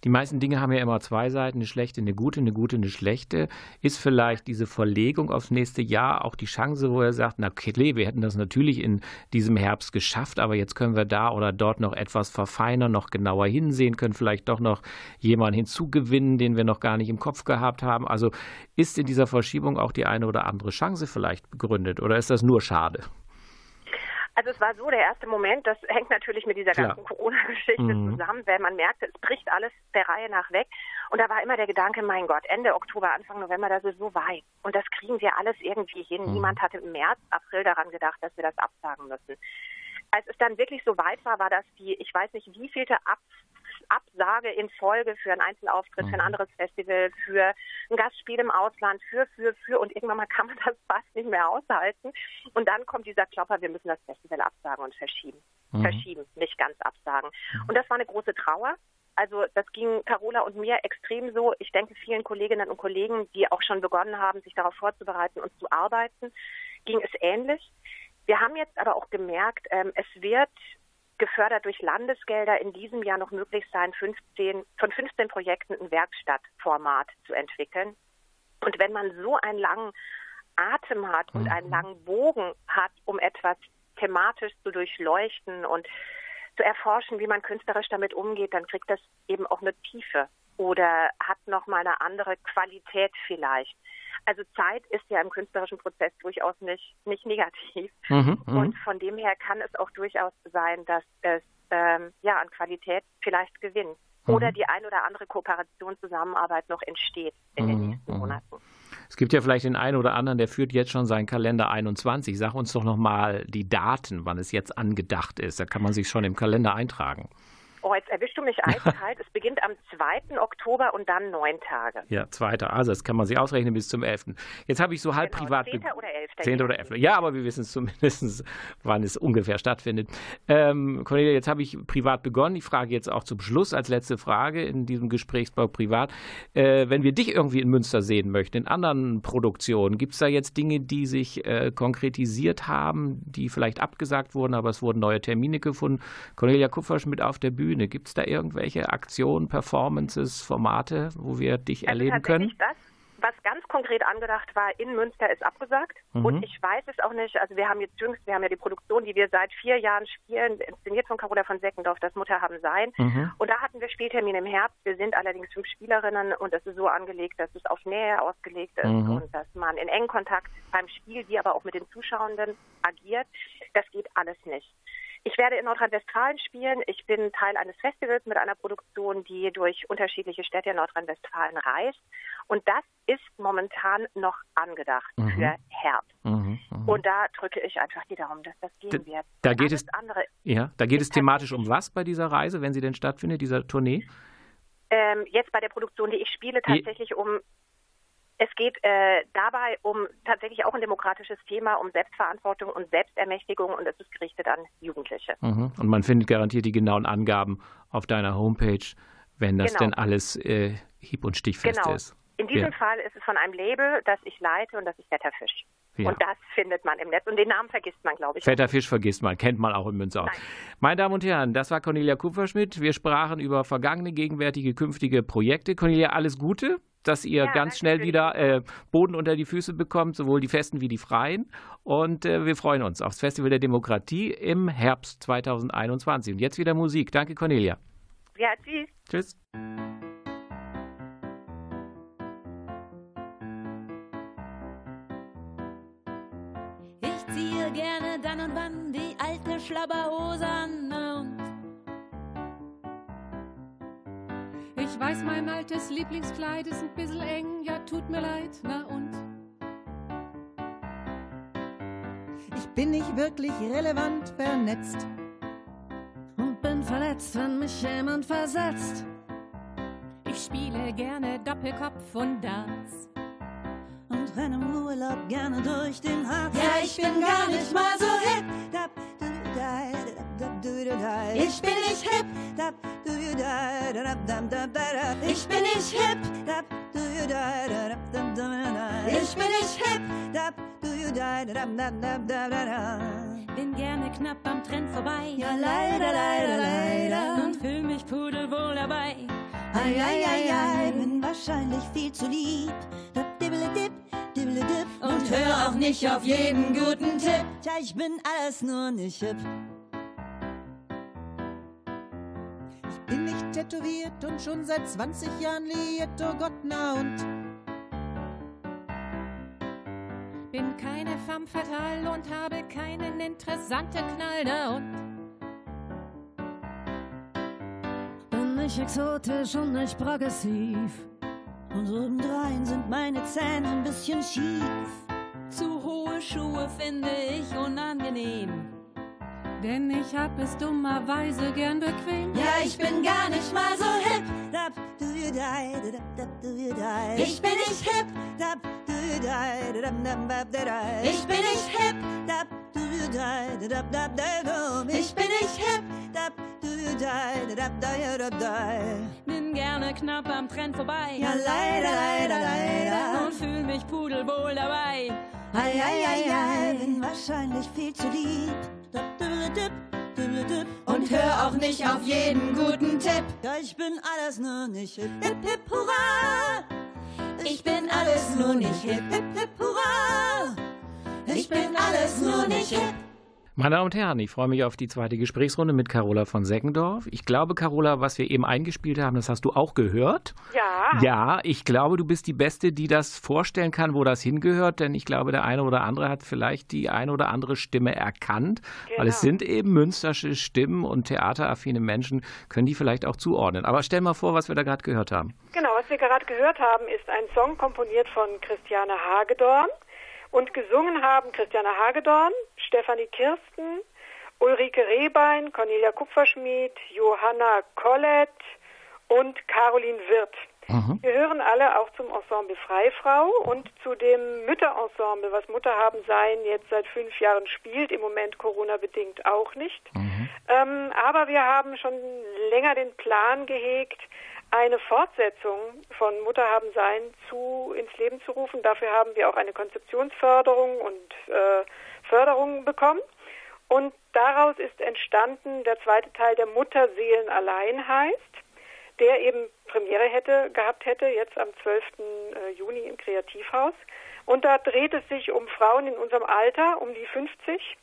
Die meisten Dinge haben ja immer zwei Seiten, eine schlechte, eine gute, eine gute, eine schlechte. Ist vielleicht diese Verlegung aufs nächste Jahr auch die Chance, wo er sagt, na okay, wir hätten das natürlich in diesem Herbst geschafft, aber jetzt können wir da oder dort noch etwas verfeinern, noch genauer hinsehen, können vielleicht doch noch jemanden hinzugewinnen, den wir noch gar nicht im Kopf gehabt haben. Also ist in dieser Verschiebung auch die eine oder andere Chance vielleicht begründet oder ist das nur schade? Also es war so, der erste Moment, das hängt natürlich mit dieser Klar. ganzen Corona-Geschichte mhm. zusammen, weil man merkte, es bricht alles der Reihe nach weg. Und da war immer der Gedanke, mein Gott, Ende Oktober, Anfang November, das ist so weit. Und das kriegen wir alles irgendwie hin. Mhm. Niemand hatte im März, April daran gedacht, dass wir das absagen müssen. Als es dann wirklich so weit war, war das die, ich weiß nicht, wievielte Ab Absage in Folge für einen Einzelauftritt, für ein mhm. anderes Festival, für ein Gastspiel im Ausland, für, für, für und irgendwann mal [LAUGHS] kann man das fast nicht mehr aushalten. Und dann kommt dieser Klopper, wir müssen das Festival absagen und verschieben. Mhm. Verschieben, nicht ganz absagen. Mhm. Und das war eine große Trauer. Also das ging Carola und mir extrem so. Ich denke vielen Kolleginnen und Kollegen, die auch schon begonnen haben, sich darauf vorzubereiten und zu arbeiten, ging es ähnlich. Wir haben jetzt aber auch gemerkt, ähm, es wird gefördert durch Landesgelder in diesem Jahr noch möglich sein, 15, von 15 Projekten ein Werkstattformat zu entwickeln. Und wenn man so einen langen Atem hat und einen mhm. langen Bogen hat, um etwas thematisch zu durchleuchten und zu erforschen, wie man künstlerisch damit umgeht, dann kriegt das eben auch eine Tiefe oder hat nochmal eine andere Qualität vielleicht. Also Zeit ist ja im künstlerischen Prozess durchaus nicht, nicht negativ. Mhm, mhm, und von dem her kann es auch durchaus sein, dass es ähm, ja an Qualität vielleicht gewinnt. Mhm. Oder die ein oder andere Kooperation, Zusammenarbeit noch entsteht in den mhm, nächsten. Monaten. Es gibt ja vielleicht den einen oder anderen, der führt jetzt schon seinen Kalender 21. Sag uns doch nochmal die Daten, wann es jetzt angedacht ist. Da kann man sich schon im Kalender eintragen. Oh, jetzt erwischst du mich eiskalt. es beginnt am 2. Oktober und dann neun Tage. Ja, 2. Also das kann man sich ausrechnen bis zum 11. Jetzt habe ich so halb genau, privat... 10. oder 11. 10. oder 11. Ja, aber wir wissen es zumindest, [LAUGHS] wann es ungefähr stattfindet. Ähm, Cornelia, jetzt habe ich privat begonnen. Ich frage jetzt auch zum Schluss als letzte Frage in diesem Gesprächsbau privat. Äh, wenn wir dich irgendwie in Münster sehen möchten, in anderen Produktionen, gibt es da jetzt Dinge, die sich äh, konkretisiert haben, die vielleicht abgesagt wurden, aber es wurden neue Termine gefunden? Cornelia Kupferschmidt auf der Bühne Bühne? Gibt es da irgendwelche Aktionen, Performances, Formate, wo wir dich also erleben können? Das, was ganz konkret angedacht war in Münster, ist abgesagt. Mhm. Und ich weiß es auch nicht. Also wir haben jetzt jüngst, wir haben ja die Produktion, die wir seit vier Jahren spielen, inszeniert von Carola von Seckendorf, das Mutter haben sein. Mhm. Und da hatten wir Spieltermin im Herbst. Wir sind allerdings fünf Spielerinnen und es ist so angelegt, dass es auf Nähe ausgelegt ist mhm. und dass man in engen Kontakt beim Spiel, wie aber auch mit den Zuschauenden agiert. Das geht alles nicht. Ich werde in Nordrhein-Westfalen spielen. Ich bin Teil eines Festivals mit einer Produktion, die durch unterschiedliche Städte in Nordrhein-Westfalen reist. Und das ist momentan noch angedacht mhm. für Herbst. Mhm, mh. Und da drücke ich einfach die Daumen, dass das gehen wird. Da, geht es, ja, da geht es thematisch um was bei dieser Reise, wenn sie denn stattfindet, dieser Tournee? Ähm, jetzt bei der Produktion, die ich spiele, tatsächlich um es geht äh, dabei um tatsächlich auch ein demokratisches Thema, um Selbstverantwortung und Selbstermächtigung und es ist gerichtet an Jugendliche. Mhm. Und man findet garantiert die genauen Angaben auf deiner Homepage, wenn das genau. denn alles äh, hieb- und stichfest genau. ist. In diesem ja. Fall ist es von einem Label, das ich leite und das ist Wetterfisch. Ja. Und das findet man im Netz. Und den Namen vergisst man, glaube ich. Fetter Fisch vergisst man, kennt man auch in Münster. Meine Damen und Herren, das war Cornelia Kupferschmidt. Wir sprachen über vergangene, gegenwärtige, künftige Projekte. Cornelia, alles Gute dass ihr ja, ganz schnell wieder äh, Boden unter die Füße bekommt, sowohl die Festen wie die Freien. Und äh, wir freuen uns aufs Festival der Demokratie im Herbst 2021. Und jetzt wieder Musik. Danke, Cornelia. Ja, tschüss. Tschüss. Ich ziehe gerne dann und wann die alte Schlabberhose an. Und ich weiß, mein altes Lieblingskleid ist ein bisschen eng, ja, tut mir leid, na und? Ich bin nicht wirklich relevant vernetzt und bin verletzt, wenn mich jemand versetzt. Ich spiele gerne Doppelkopf und Darts und renne im Urlaub gerne durch den Harz. Ja, ich bin gar nicht mal so hip. Ich bin nicht hip. Ich bin nicht hip. Ich bin nicht hip. Bin gerne knapp am Trend vorbei. Ja, leider, leider, leider. Und fühl mich pudelwohl dabei. Ei, ei, ei, ei, bin wahrscheinlich viel zu lieb. Und hör auch nicht auf jeden guten Tipp. Tja, ich bin alles nur nicht hip. Bin nicht tätowiert und schon seit 20 Jahren liiert, oh Gott, na und? Bin keine femme fatale und habe keinen interessanten Knall, na und? Bin nicht exotisch und nicht progressiv. Und obendrein sind meine Zähne ein bisschen schief. Zu hohe Schuhe finde ich unangenehm. Denn ich hab es dummerweise gern bequem. Ja, ich bin gar nicht mal so hip. Ich bin nicht hip. Ich bin nicht hip. Ich bin nicht hip. Bin gerne knapp am Trend vorbei. Ja, leider, leider, leider. Und fühl mich pudelwohl dabei. Ei, ei, ei, ei, bin wahrscheinlich viel zu lieb. Und hör auch nicht auf jeden guten Tipp. Ja, ich bin alles nur nicht hip, hip, hip, hurra. Ich bin alles nur nicht hip, hip, hip, hurra. Ich bin alles nur nicht hip. Meine Damen und Herren, ich freue mich auf die zweite Gesprächsrunde mit Carola von Seckendorf. Ich glaube, Carola, was wir eben eingespielt haben, das hast du auch gehört. Ja. Ja, ich glaube, du bist die Beste, die das vorstellen kann, wo das hingehört, denn ich glaube, der eine oder andere hat vielleicht die eine oder andere Stimme erkannt, genau. weil es genau. sind eben münstersche Stimmen und theateraffine Menschen, können die vielleicht auch zuordnen. Aber stell mal vor, was wir da gerade gehört haben. Genau, was wir gerade gehört haben, ist ein Song komponiert von Christiane Hagedorn. Und gesungen haben Christiane Hagedorn, Stefanie Kirsten, Ulrike Rehbein, Cornelia Kupferschmied, Johanna Collett und Caroline Wirth. Mhm. Wir hören alle auch zum Ensemble Freifrau und zu dem Mütterensemble, was Mutter haben sein jetzt seit fünf Jahren spielt, im Moment Corona-bedingt auch nicht. Mhm. Ähm, aber wir haben schon länger den Plan gehegt, eine Fortsetzung von Mutter haben sein zu ins Leben zu rufen. Dafür haben wir auch eine Konzeptionsförderung und äh, Förderung bekommen. Und daraus ist entstanden der zweite Teil, der Mutterseelen allein heißt, der eben Premiere hätte gehabt hätte, jetzt am 12. Äh, Juni im Kreativhaus. Und da dreht es sich um Frauen in unserem Alter, um die 50,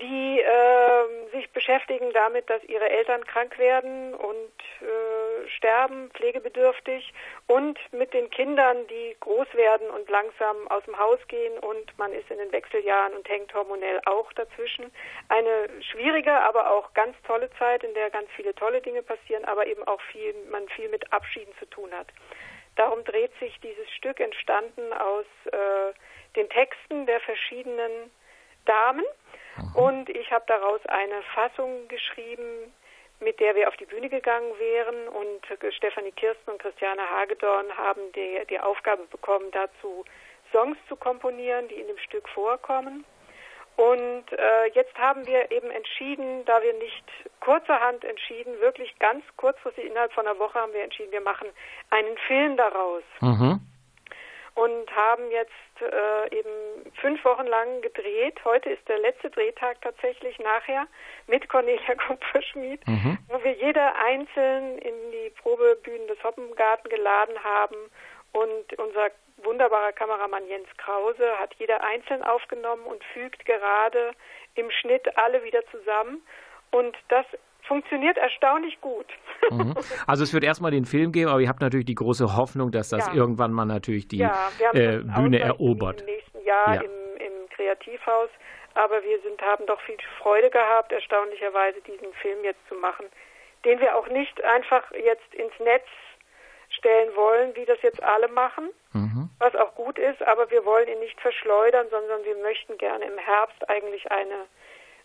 die äh, sich beschäftigen damit, dass ihre Eltern krank werden und äh, sterben, pflegebedürftig und mit den Kindern, die groß werden und langsam aus dem Haus gehen und man ist in den Wechseljahren und hängt hormonell auch dazwischen. Eine schwierige, aber auch ganz tolle Zeit, in der ganz viele tolle Dinge passieren, aber eben auch viel, man viel mit Abschieden zu tun hat. Darum dreht sich dieses Stück entstanden aus äh, den Texten der verschiedenen Damen und ich habe daraus eine Fassung geschrieben, mit der wir auf die Bühne gegangen wären. Und Stefanie Kirsten und Christiane Hagedorn haben die, die Aufgabe bekommen, dazu Songs zu komponieren, die in dem Stück vorkommen. Und äh, jetzt haben wir eben entschieden, da wir nicht kurzerhand entschieden, wirklich ganz kurzfristig innerhalb von einer Woche haben wir entschieden, wir machen einen Film daraus. Mhm und haben jetzt äh, eben fünf Wochen lang gedreht. Heute ist der letzte Drehtag tatsächlich nachher mit Cornelia [LAUGHS] Kupferschmied, mhm. wo wir jeder einzeln in die Probebühnen des Hoppengarten geladen haben und unser wunderbarer Kameramann Jens Krause hat jeder einzeln aufgenommen und fügt gerade im Schnitt alle wieder zusammen. Und das funktioniert erstaunlich gut. [LAUGHS] Mhm. Also es wird erstmal den Film geben, aber ihr habt natürlich die große Hoffnung, dass das ja. irgendwann mal natürlich die ja, äh, Bühne erobert. Im nächsten Jahr ja. im, im Kreativhaus. Aber wir sind, haben doch viel Freude gehabt, erstaunlicherweise diesen Film jetzt zu machen, den wir auch nicht einfach jetzt ins Netz stellen wollen, wie das jetzt alle machen, mhm. was auch gut ist, aber wir wollen ihn nicht verschleudern, sondern wir möchten gerne im Herbst eigentlich eine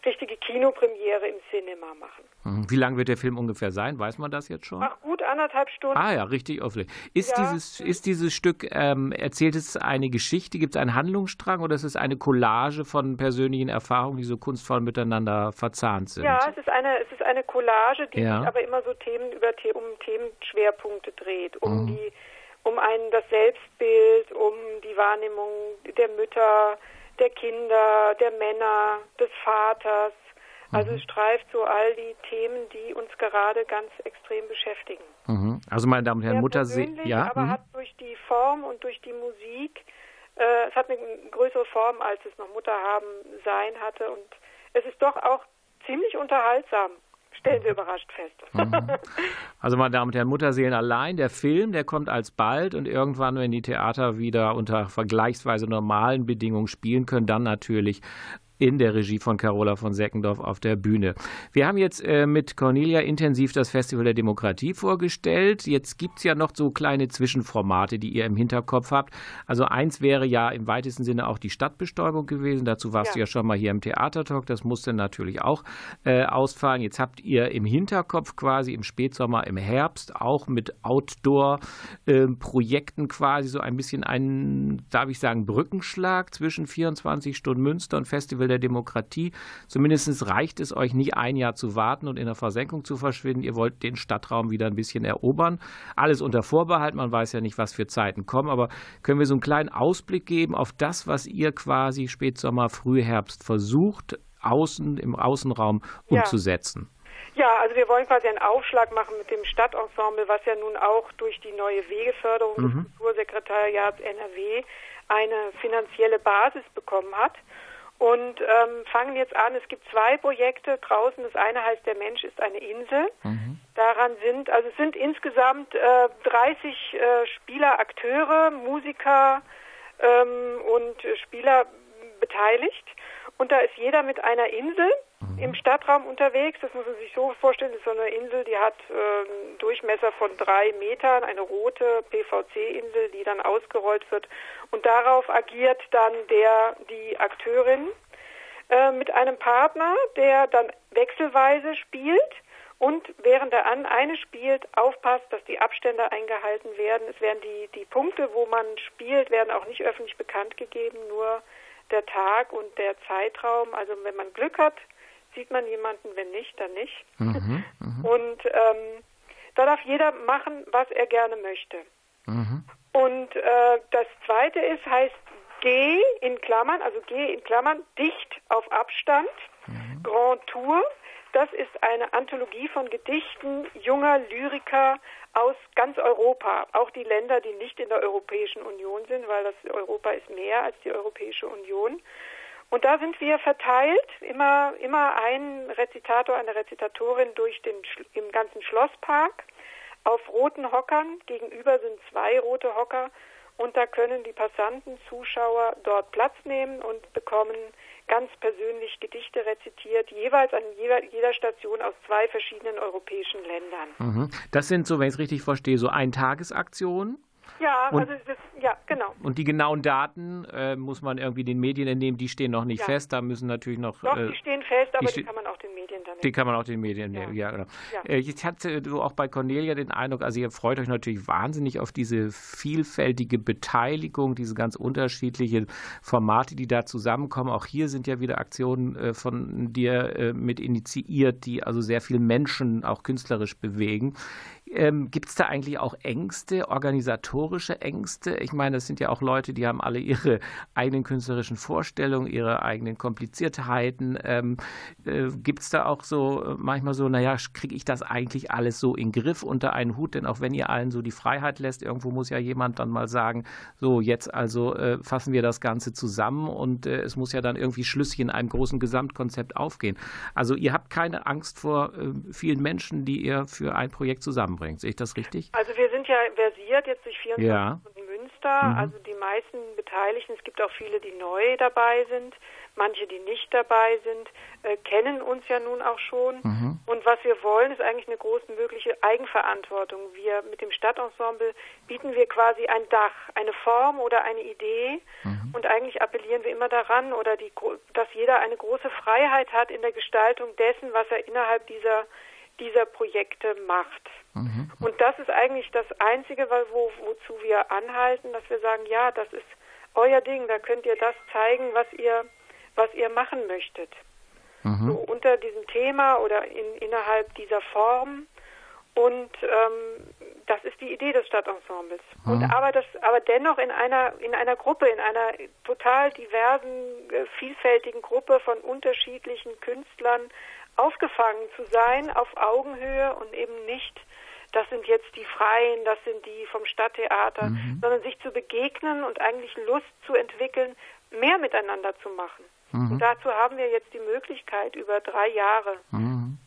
richtige Kinopremiere im Cinema machen. Mhm. Wie lang wird der Film ungefähr sein? Weiß man das jetzt schon? Ach gut, anderthalb Stunden. Ah ja, richtig aufregend. Ist, ja. dieses, ist dieses Stück, ähm, erzählt es eine Geschichte, gibt es einen Handlungsstrang oder ist es eine Collage von persönlichen Erfahrungen, die so kunstvoll miteinander verzahnt sind? Ja, es ist eine, es ist eine Collage, die ja. sich aber immer so Themen über um Themenschwerpunkte dreht, um mhm. die um einen das Selbstbild, um die Wahrnehmung der Mütter, der Kinder, der Männer, des Vaters. Also mhm. es streift so all die Themen, die uns gerade ganz extrem beschäftigen. Mhm. Also meine Damen und Herren, Mutter sehen, ja, aber mhm. hat durch die Form und durch die Musik, äh, es hat eine größere Form, als es noch Mutter haben sein hatte und es ist doch auch ziemlich unterhaltsam stellen wir überrascht fest. Mhm. Also, meine Damen und Herren, Mutterseelen allein, der Film, der kommt alsbald und irgendwann, wenn die Theater wieder unter vergleichsweise normalen Bedingungen spielen können, dann natürlich in der Regie von Carola von Seckendorf auf der Bühne. Wir haben jetzt äh, mit Cornelia intensiv das Festival der Demokratie vorgestellt. Jetzt gibt es ja noch so kleine Zwischenformate, die ihr im Hinterkopf habt. Also eins wäre ja im weitesten Sinne auch die Stadtbestäubung gewesen. Dazu warst ja. du ja schon mal hier im Theatertalk. Das musste natürlich auch äh, ausfallen. Jetzt habt ihr im Hinterkopf quasi im Spätsommer, im Herbst auch mit Outdoor-Projekten äh, quasi so ein bisschen einen, darf ich sagen, Brückenschlag zwischen 24 Stunden Münster und Festival der Demokratie. Zumindest reicht es euch nie ein Jahr zu warten und in der Versenkung zu verschwinden. Ihr wollt den Stadtraum wieder ein bisschen erobern. Alles unter Vorbehalt. Man weiß ja nicht, was für Zeiten kommen. Aber können wir so einen kleinen Ausblick geben auf das, was ihr quasi Spätsommer, Frühherbst versucht, außen, im Außenraum umzusetzen? Ja. Ja, also wir wollen quasi einen Aufschlag machen mit dem Stadtensemble, was ja nun auch durch die neue Wegeförderung mhm. des Kultursekretariats NRW eine finanzielle Basis bekommen hat und ähm, fangen jetzt an. Es gibt zwei Projekte draußen. Das eine heißt, der Mensch ist eine Insel. Mhm. Daran sind, also es sind insgesamt äh, 30 äh, Spieler, Akteure, Musiker ähm, und Spieler beteiligt. Und da ist jeder mit einer Insel. Im Stadtraum unterwegs. Das muss man sich so vorstellen, das ist so eine Insel, die hat einen Durchmesser von drei Metern, eine rote PVC-Insel, die dann ausgerollt wird. Und darauf agiert dann der, die Akteurin äh, mit einem Partner, der dann wechselweise spielt und während der an eine spielt, aufpasst, dass die Abstände eingehalten werden. Es werden die, die Punkte, wo man spielt, werden auch nicht öffentlich bekannt gegeben, nur der Tag und der Zeitraum. Also wenn man Glück hat, sieht man jemanden, wenn nicht, dann nicht. Mhm, mh. [LAUGHS] Und ähm, da darf jeder machen, was er gerne möchte. Mhm. Und äh, das zweite ist, heißt G in Klammern, also G in Klammern, dicht auf Abstand, mhm. Grand Tour. Das ist eine Anthologie von Gedichten junger Lyriker aus ganz Europa, auch die Länder, die nicht in der Europäischen Union sind, weil das Europa ist mehr als die Europäische Union. Und da sind wir verteilt, immer, immer ein Rezitator, eine Rezitatorin durch den, im ganzen Schlosspark auf roten Hockern. Gegenüber sind zwei rote Hocker und da können die Passanten, Zuschauer dort Platz nehmen und bekommen ganz persönlich Gedichte rezitiert, jeweils an jeder Station aus zwei verschiedenen europäischen Ländern. Mhm. Das sind, so wenn ich es richtig verstehe, so Eintagesaktionen? Ja, und, also das, ja, genau. Und die genauen Daten äh, muss man irgendwie den Medien entnehmen, die stehen noch nicht ja. fest, da müssen natürlich noch... Doch, äh, die stehen fest, aber die, die, kann man auch den Medien dann Die kann man auch den Medien ja. nehmen, ja, genau. Ja. Jetzt hatte du auch bei Cornelia den Eindruck, also ihr freut euch natürlich wahnsinnig auf diese vielfältige Beteiligung, diese ganz unterschiedlichen Formate, die da zusammenkommen. Auch hier sind ja wieder Aktionen äh, von dir äh, mit initiiert, die also sehr viele Menschen auch künstlerisch bewegen. Ähm, Gibt es da eigentlich auch Ängste, organisatorische Ängste? Ich meine, das sind ja auch Leute, die haben alle ihre eigenen künstlerischen Vorstellungen, ihre eigenen Kompliziertheiten. Ähm, äh, Gibt es da auch so äh, manchmal so, naja, kriege ich das eigentlich alles so in Griff unter einen Hut? Denn auch wenn ihr allen so die Freiheit lässt, irgendwo muss ja jemand dann mal sagen, so jetzt also äh, fassen wir das Ganze zusammen und äh, es muss ja dann irgendwie schlüssig in einem großen Gesamtkonzept aufgehen. Also ihr habt keine Angst vor äh, vielen Menschen, die ihr für ein Projekt zusammenbringt. Sehe ich das richtig? Also wir sind ja versiert jetzt durch 24 ja. Münster. Mhm. Also die meisten Beteiligten, es gibt auch viele, die neu dabei sind. Manche, die nicht dabei sind, äh, kennen uns ja nun auch schon. Mhm. Und was wir wollen, ist eigentlich eine größtmögliche Eigenverantwortung. Wir mit dem Stadtensemble bieten wir quasi ein Dach, eine Form oder eine Idee. Mhm. Und eigentlich appellieren wir immer daran, oder die, dass jeder eine große Freiheit hat in der Gestaltung dessen, was er innerhalb dieser, dieser Projekte macht. Mhm. Und das ist eigentlich das Einzige, wo, wozu wir anhalten, dass wir sagen, ja, das ist euer Ding, da könnt ihr das zeigen, was ihr was ihr machen möchtet. Mhm. So unter diesem Thema oder in, innerhalb dieser Form. Und ähm, das ist die Idee des Stadtensembles. Mhm. Und aber das, aber dennoch in einer in einer Gruppe, in einer total diversen, äh, vielfältigen Gruppe von unterschiedlichen Künstlern aufgefangen zu sein, auf Augenhöhe und eben nicht, das sind jetzt die Freien, das sind die vom Stadttheater, mhm. sondern sich zu begegnen und eigentlich Lust zu entwickeln, mehr miteinander zu machen. Mhm. Und dazu haben wir jetzt die Möglichkeit über drei Jahre. Mhm.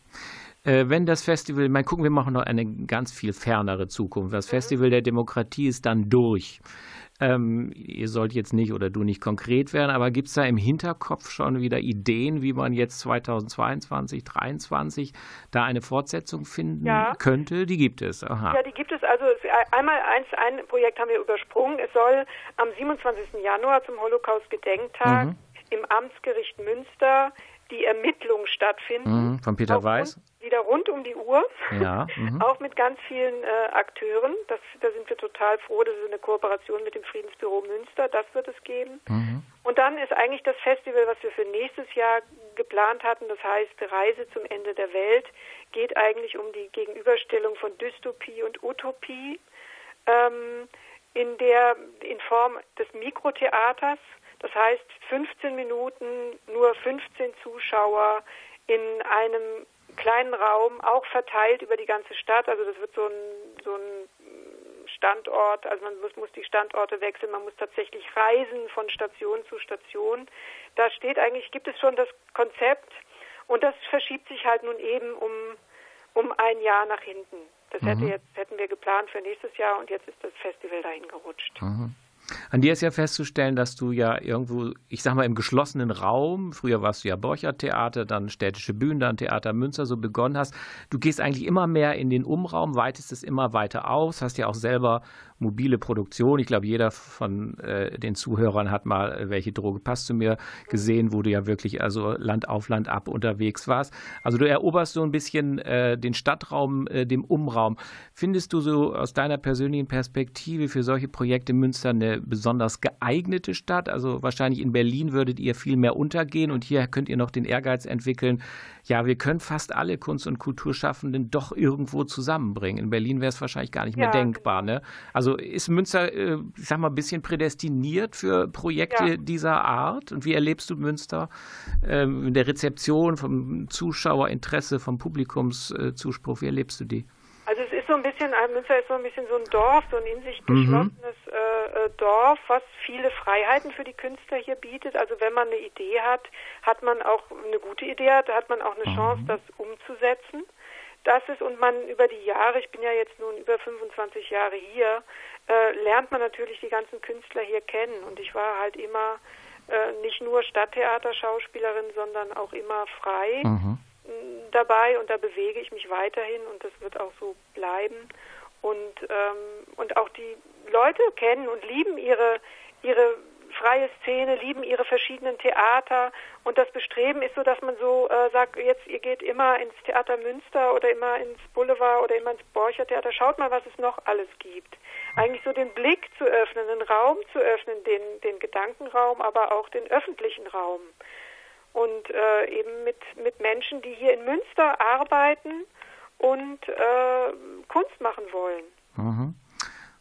Äh, wenn das Festival, mal gucken, wir machen noch eine ganz viel fernere Zukunft. Das mhm. Festival der Demokratie ist dann durch. Ähm, ihr sollt jetzt nicht oder du nicht konkret werden, aber gibt es da im Hinterkopf schon wieder Ideen, wie man jetzt 2022, 2023 da eine Fortsetzung finden ja. könnte? Die gibt es. Aha. Ja, die gibt es. Also einmal eins, ein Projekt haben wir übersprungen. Es soll am 27. Januar zum Holocaust-Gedenktag mhm im Amtsgericht Münster die Ermittlungen stattfinden. Mhm, von Peter Weiß. Wieder rund um die Uhr. Ja. [LAUGHS] Mhm. auch mit ganz vielen äh, Akteuren. Das, da sind wir total froh. Das ist eine Kooperation mit dem Friedensbüro Münster. Das wird es geben. Mhm. Und dann ist eigentlich das Festival, was wir für nächstes Jahr geplant hatten, das heißt Reise zum Ende der Welt, geht eigentlich um die Gegenüberstellung von Dystopie und Utopie. Ähm, in der in Form des Mikrotheaters das heißt 15 Minuten, nur 15 Zuschauer in einem kleinen Raum, auch verteilt über die ganze Stadt. Also das wird so ein, so ein Standort, also man muss, muss die Standorte wechseln, man muss tatsächlich reisen von Station zu Station. Da steht eigentlich, gibt es schon das Konzept und das verschiebt sich halt nun eben um, um ein Jahr nach hinten. Das mhm. hätte jetzt, hätten wir geplant für nächstes Jahr und jetzt ist das Festival dahin gerutscht. Mhm. An dir ist ja festzustellen, dass du ja irgendwo, ich sag mal, im geschlossenen Raum, früher warst du ja Borcher Theater, dann Städtische Bühnen, dann Theater Münster, so begonnen hast. Du gehst eigentlich immer mehr in den Umraum, weitest es immer weiter aus, hast ja auch selber mobile Produktion. Ich glaube, jeder von äh, den Zuhörern hat mal äh, welche Droge passt zu mir gesehen, wo du ja wirklich also Land auf Land ab unterwegs warst. Also du eroberst so ein bisschen äh, den Stadtraum, äh, dem Umraum. Findest du so aus deiner persönlichen Perspektive für solche Projekte Münster eine besonders geeignete Stadt? Also wahrscheinlich in Berlin würdet ihr viel mehr untergehen und hier könnt ihr noch den Ehrgeiz entwickeln, ja, wir können fast alle Kunst- und Kulturschaffenden doch irgendwo zusammenbringen. In Berlin wäre es wahrscheinlich gar nicht mehr ja, denkbar. Genau. Ne? Also ist Münster, äh, ich sag mal, ein bisschen prädestiniert für Projekte ja. dieser Art? Und wie erlebst du Münster ähm, in der Rezeption, vom Zuschauerinteresse, vom Publikumszuspruch? Wie erlebst du die? Also es ist so ein bisschen, Münster ist so ein bisschen so ein Dorf, so ein in sich mhm. geschlossenes mhm. äh, Dorf, was viele Freiheiten für die Künstler hier bietet. Also wenn man eine Idee hat, hat man auch eine gute Idee hat, hat man auch eine mhm. Chance, das umzusetzen. Das ist und man über die Jahre, ich bin ja jetzt nun über 25 Jahre hier, äh, lernt man natürlich die ganzen Künstler hier kennen. Und ich war halt immer äh, nicht nur Stadttheaterschauspielerin, sondern auch immer frei. Mhm dabei und da bewege ich mich weiterhin und das wird auch so bleiben. Und, ähm, und auch die Leute kennen und lieben ihre, ihre freie Szene, lieben ihre verschiedenen Theater und das Bestreben ist so, dass man so äh, sagt, jetzt ihr geht immer ins Theater Münster oder immer ins Boulevard oder immer ins Borcher Theater, schaut mal, was es noch alles gibt. Eigentlich so den Blick zu öffnen, den Raum zu öffnen, den, den Gedankenraum, aber auch den öffentlichen Raum und äh, eben mit, mit Menschen, die hier in Münster arbeiten und äh, Kunst machen wollen. Mhm.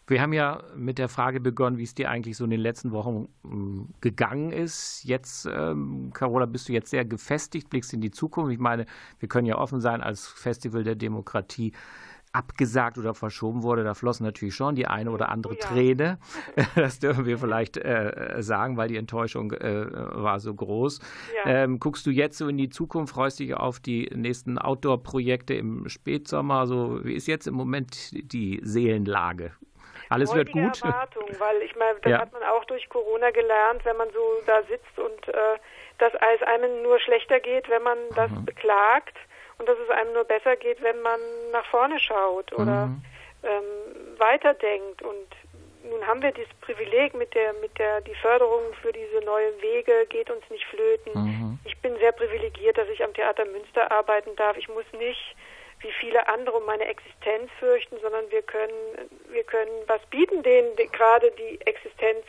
Wir haben ja mit der Frage begonnen, wie es dir eigentlich so in den letzten Wochen ähm, gegangen ist. Jetzt, ähm, Carola, bist du jetzt sehr gefestigt, blickst in die Zukunft. Ich meine, wir können ja offen sein als Festival der Demokratie abgesagt oder verschoben wurde, da floss natürlich schon die eine oder andere oh ja. Träne. [LAUGHS] Das dürfen wir vielleicht äh, sagen, weil die Enttäuschung äh, war so groß. Ja. Ähm, guckst du jetzt so in die Zukunft, freust dich auf die nächsten Outdoor-Projekte im Spätsommer? So, wie ist jetzt im Moment die Seelenlage? Alles wird gut. Erwartung, weil ich meine, das ja. hat man auch durch Corona gelernt, wenn man so da sitzt und äh, dass es einem nur schlechter geht, wenn man das mhm. beklagt und dass es einem nur besser geht, wenn man nach vorne schaut oder mhm. ähm, weiterdenkt und nun haben wir dieses Privileg mit der, mit der, die Förderung für diese neuen Wege geht uns nicht flöten. Mhm. Ich bin sehr privilegiert, dass ich am Theater Münster arbeiten darf. Ich muss nicht wie viele andere um meine Existenz fürchten, sondern wir können, wir können was bieten, denen die, gerade die Existenz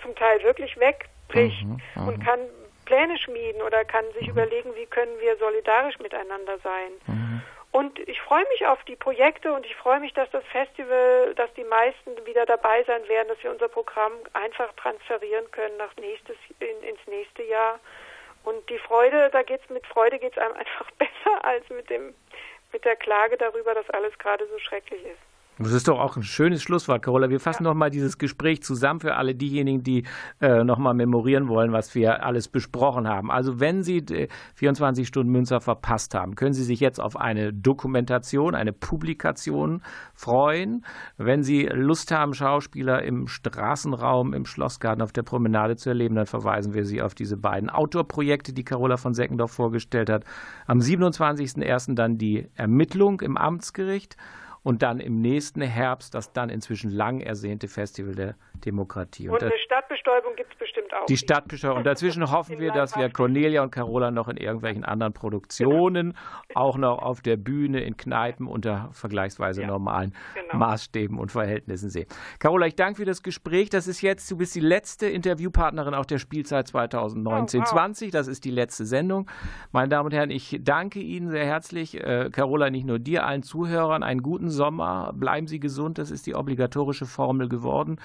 zum Teil wirklich wegbricht mhm. Mhm. und kann Pläne schmieden oder kann sich mhm. überlegen, wie können wir solidarisch miteinander sein. Mhm. Und ich freue mich auf die Projekte und ich freue mich, dass das Festival, dass die meisten wieder dabei sein werden, dass wir unser Programm einfach transferieren können nach nächstes, in, ins nächste Jahr. Und die Freude, da geht's mit Freude geht's einem [LAUGHS] einfach besser als mit dem mit der Klage darüber, dass alles gerade so schrecklich ist. Das ist doch auch ein schönes Schlusswort, Carola. Wir fassen ja. nochmal dieses Gespräch zusammen für alle diejenigen, die äh, nochmal memorieren wollen, was wir alles besprochen haben. Also wenn Sie 24 Stunden Münzer verpasst haben, können Sie sich jetzt auf eine Dokumentation, eine Publikation freuen. Wenn Sie Lust haben, Schauspieler im Straßenraum, im Schlossgarten, auf der Promenade zu erleben, dann verweisen wir Sie auf diese beiden Outdoor-Projekte, die Carola von Seckendorf vorgestellt hat. Am 27.01. dann die Ermittlung im Amtsgericht und dann im nächsten Herbst das dann inzwischen lang ersehnte Festival der Demokratie. Und, und eine Stadtbestäubung gibt es bestimmt auch. Die Stadtbestäubung. Und dazwischen hoffen wir, dass wir Cornelia und Carola noch in irgendwelchen anderen Produktionen, auch noch auf der Bühne, in Kneipen unter vergleichsweise ja, normalen genau. Maßstäben und Verhältnissen sehen. Carola, ich danke für das Gespräch. Das ist jetzt, du bist die letzte Interviewpartnerin auch der Spielzeit 2019-20. Das ist die letzte Sendung. Meine Damen und Herren, ich danke Ihnen sehr herzlich. Äh, Carola, nicht nur dir, allen Zuhörern einen guten Sommer. Bleiben Sie gesund. Das ist die obligatorische Formel geworden.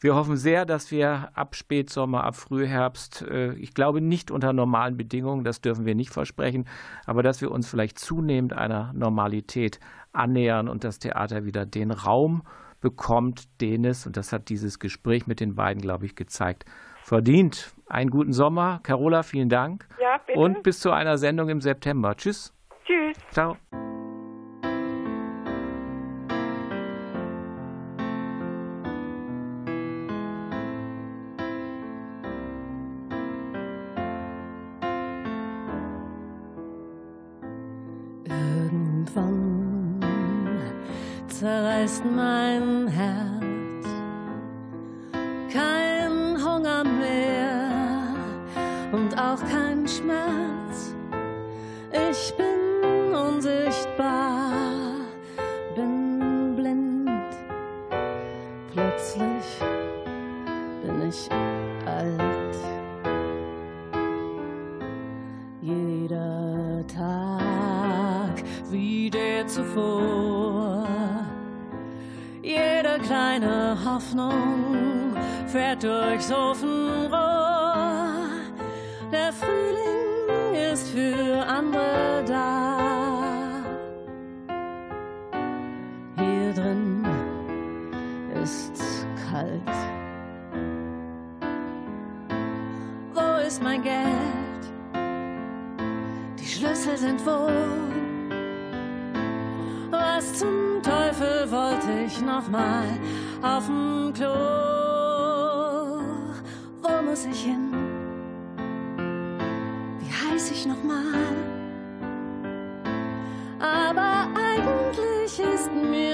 Wir hoffen sehr, dass wir ab Spätsommer, ab Frühherbst, äh, ich glaube nicht unter normalen Bedingungen, das dürfen wir nicht versprechen, aber dass wir uns vielleicht zunehmend einer Normalität annähern und das Theater wieder den Raum bekommt, den es, und das hat dieses Gespräch mit den beiden, glaube ich, gezeigt, verdient. Einen guten Sommer. Carola, vielen Dank. Ja, bitte. Und bis zu einer Sendung im September. Tschüss. Tschüss. Ciao. Zerreißt mein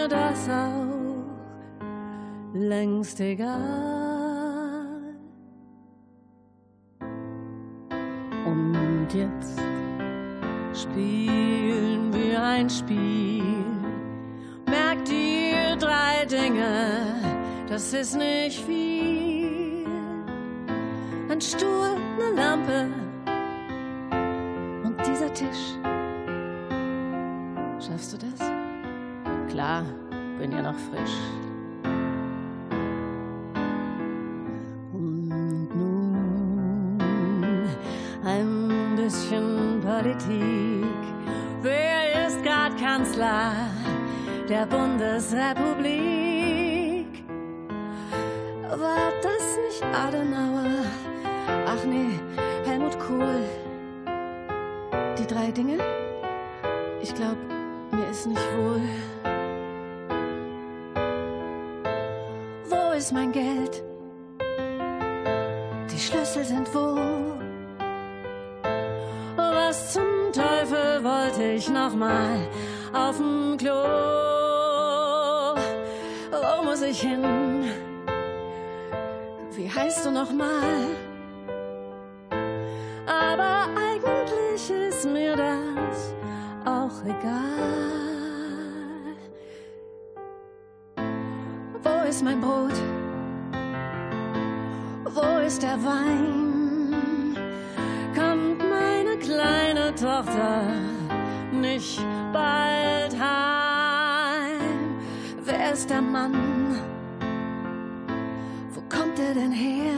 mir das auch längst egal. Und jetzt spielen wir ein Spiel merkt ihr drei Dinge, das ist nicht viel. Ein Stuhl, eine Lampe und dieser Tisch. Schaffst du das? Klar, bin ja noch frisch. Und nun ein bisschen Politik. Wer ist grad Kanzler? der Bundesrepublik. War das nicht Adenauer? Ach nee, Helmut Kohl. Die drei Dinge? Ich glaub, mir ist nicht wohl. ist mein Geld? Die Schlüssel sind wo? Was zum Teufel wollte ich nochmal auf dem Klo? Wo muss ich hin? Wie heißt du nochmal? Aber eigentlich ist mir das auch egal. Wo ist mein Brot? ist der Wein, kommt meine kleine Tochter nicht bald heim. Wer ist der Mann? Wo kommt er denn her?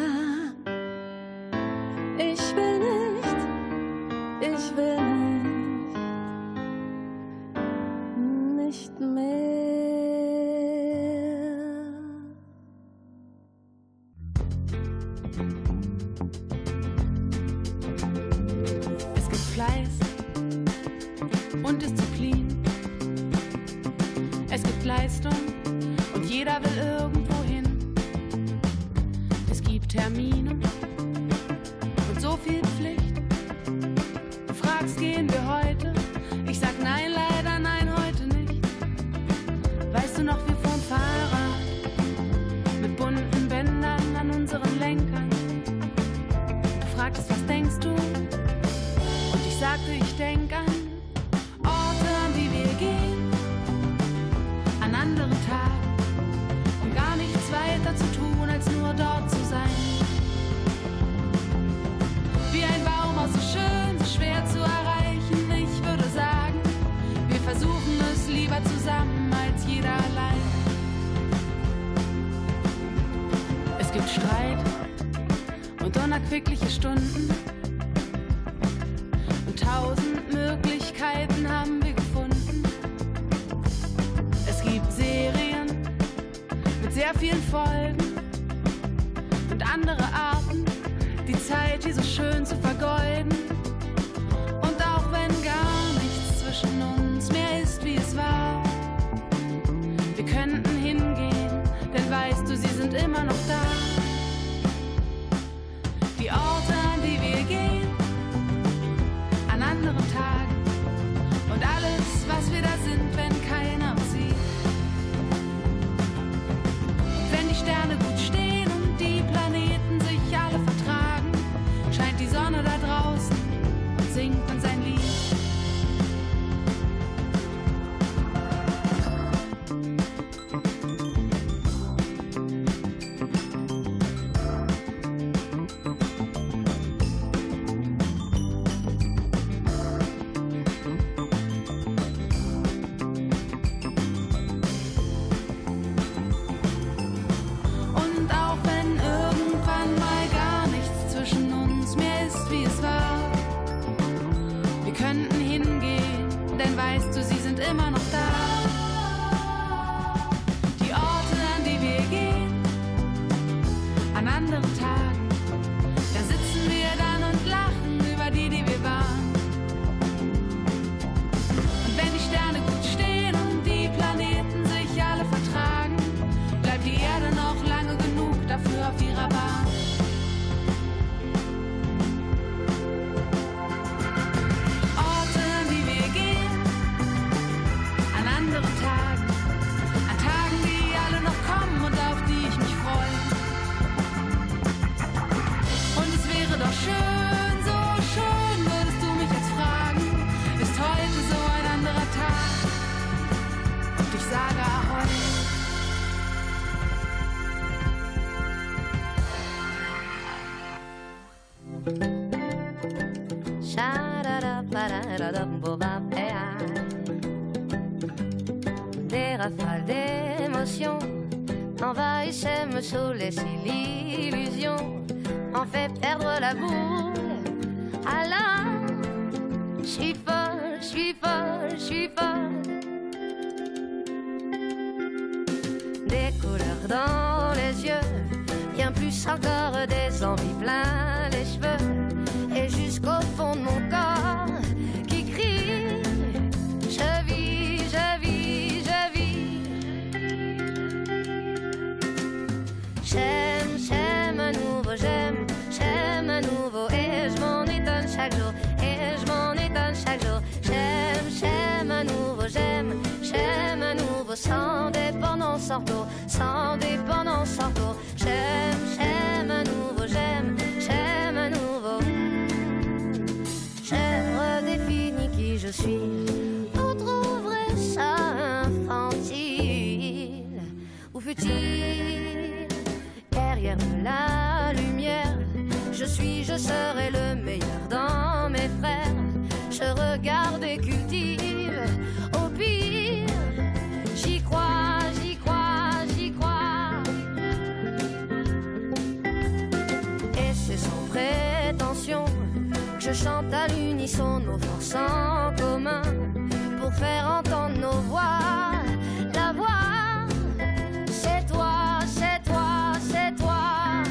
des rafales d'émotions envahissaient, me saoulaient si l'illusion en fait perdre la boule. Ah là, je suis folle, je suis folle, je suis folle. Des couleurs dans les yeux, bien plus encore des envies plein les cheveux ortho, sans dépendance ortho. J'aime, j'aime à nouveau, j'aime, j'aime à nouveau. J'aime redéfini qui je suis. Vous trouverez ça infantile ou futile derrière la lumière. Je suis, je serai le meilleur dans mes frères. Je regarde et cultive je chante à l'unisson nos forces en commun pour faire entendre nos voix. La voix, c'est toi, c'est toi, c'est toi.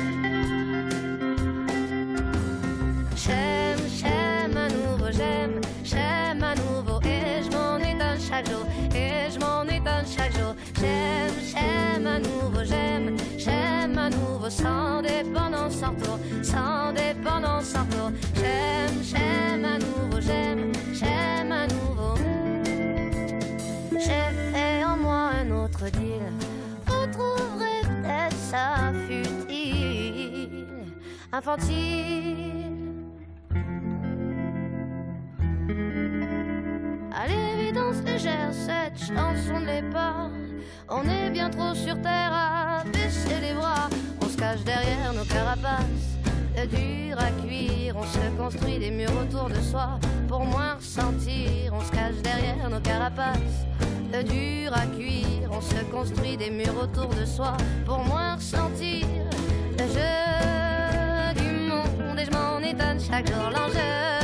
J'aime, j'aime à nouveau, j'aime, j'aime à nouveau. Et je m'en étonne chaque jour, et je m'en étonne chaque jour. J'aime, j'aime à nouveau, j'aime, j'aime à nouveau. Sans dépendance, sans tour, sans dépendance, sans. Infantile. À l'évidence légère, cette chanson ne l'est pas. On est bien trop sur terre à baisser les bras. On se cache derrière nos carapaces. Le dur à cuire, on se construit des murs autour de soi pour moins ressentir. On se cache derrière nos carapaces. Le dur à cuire, on se construit des murs autour de soi pour moins ressentir. Du m'en étonne chaque jour. L'enjeu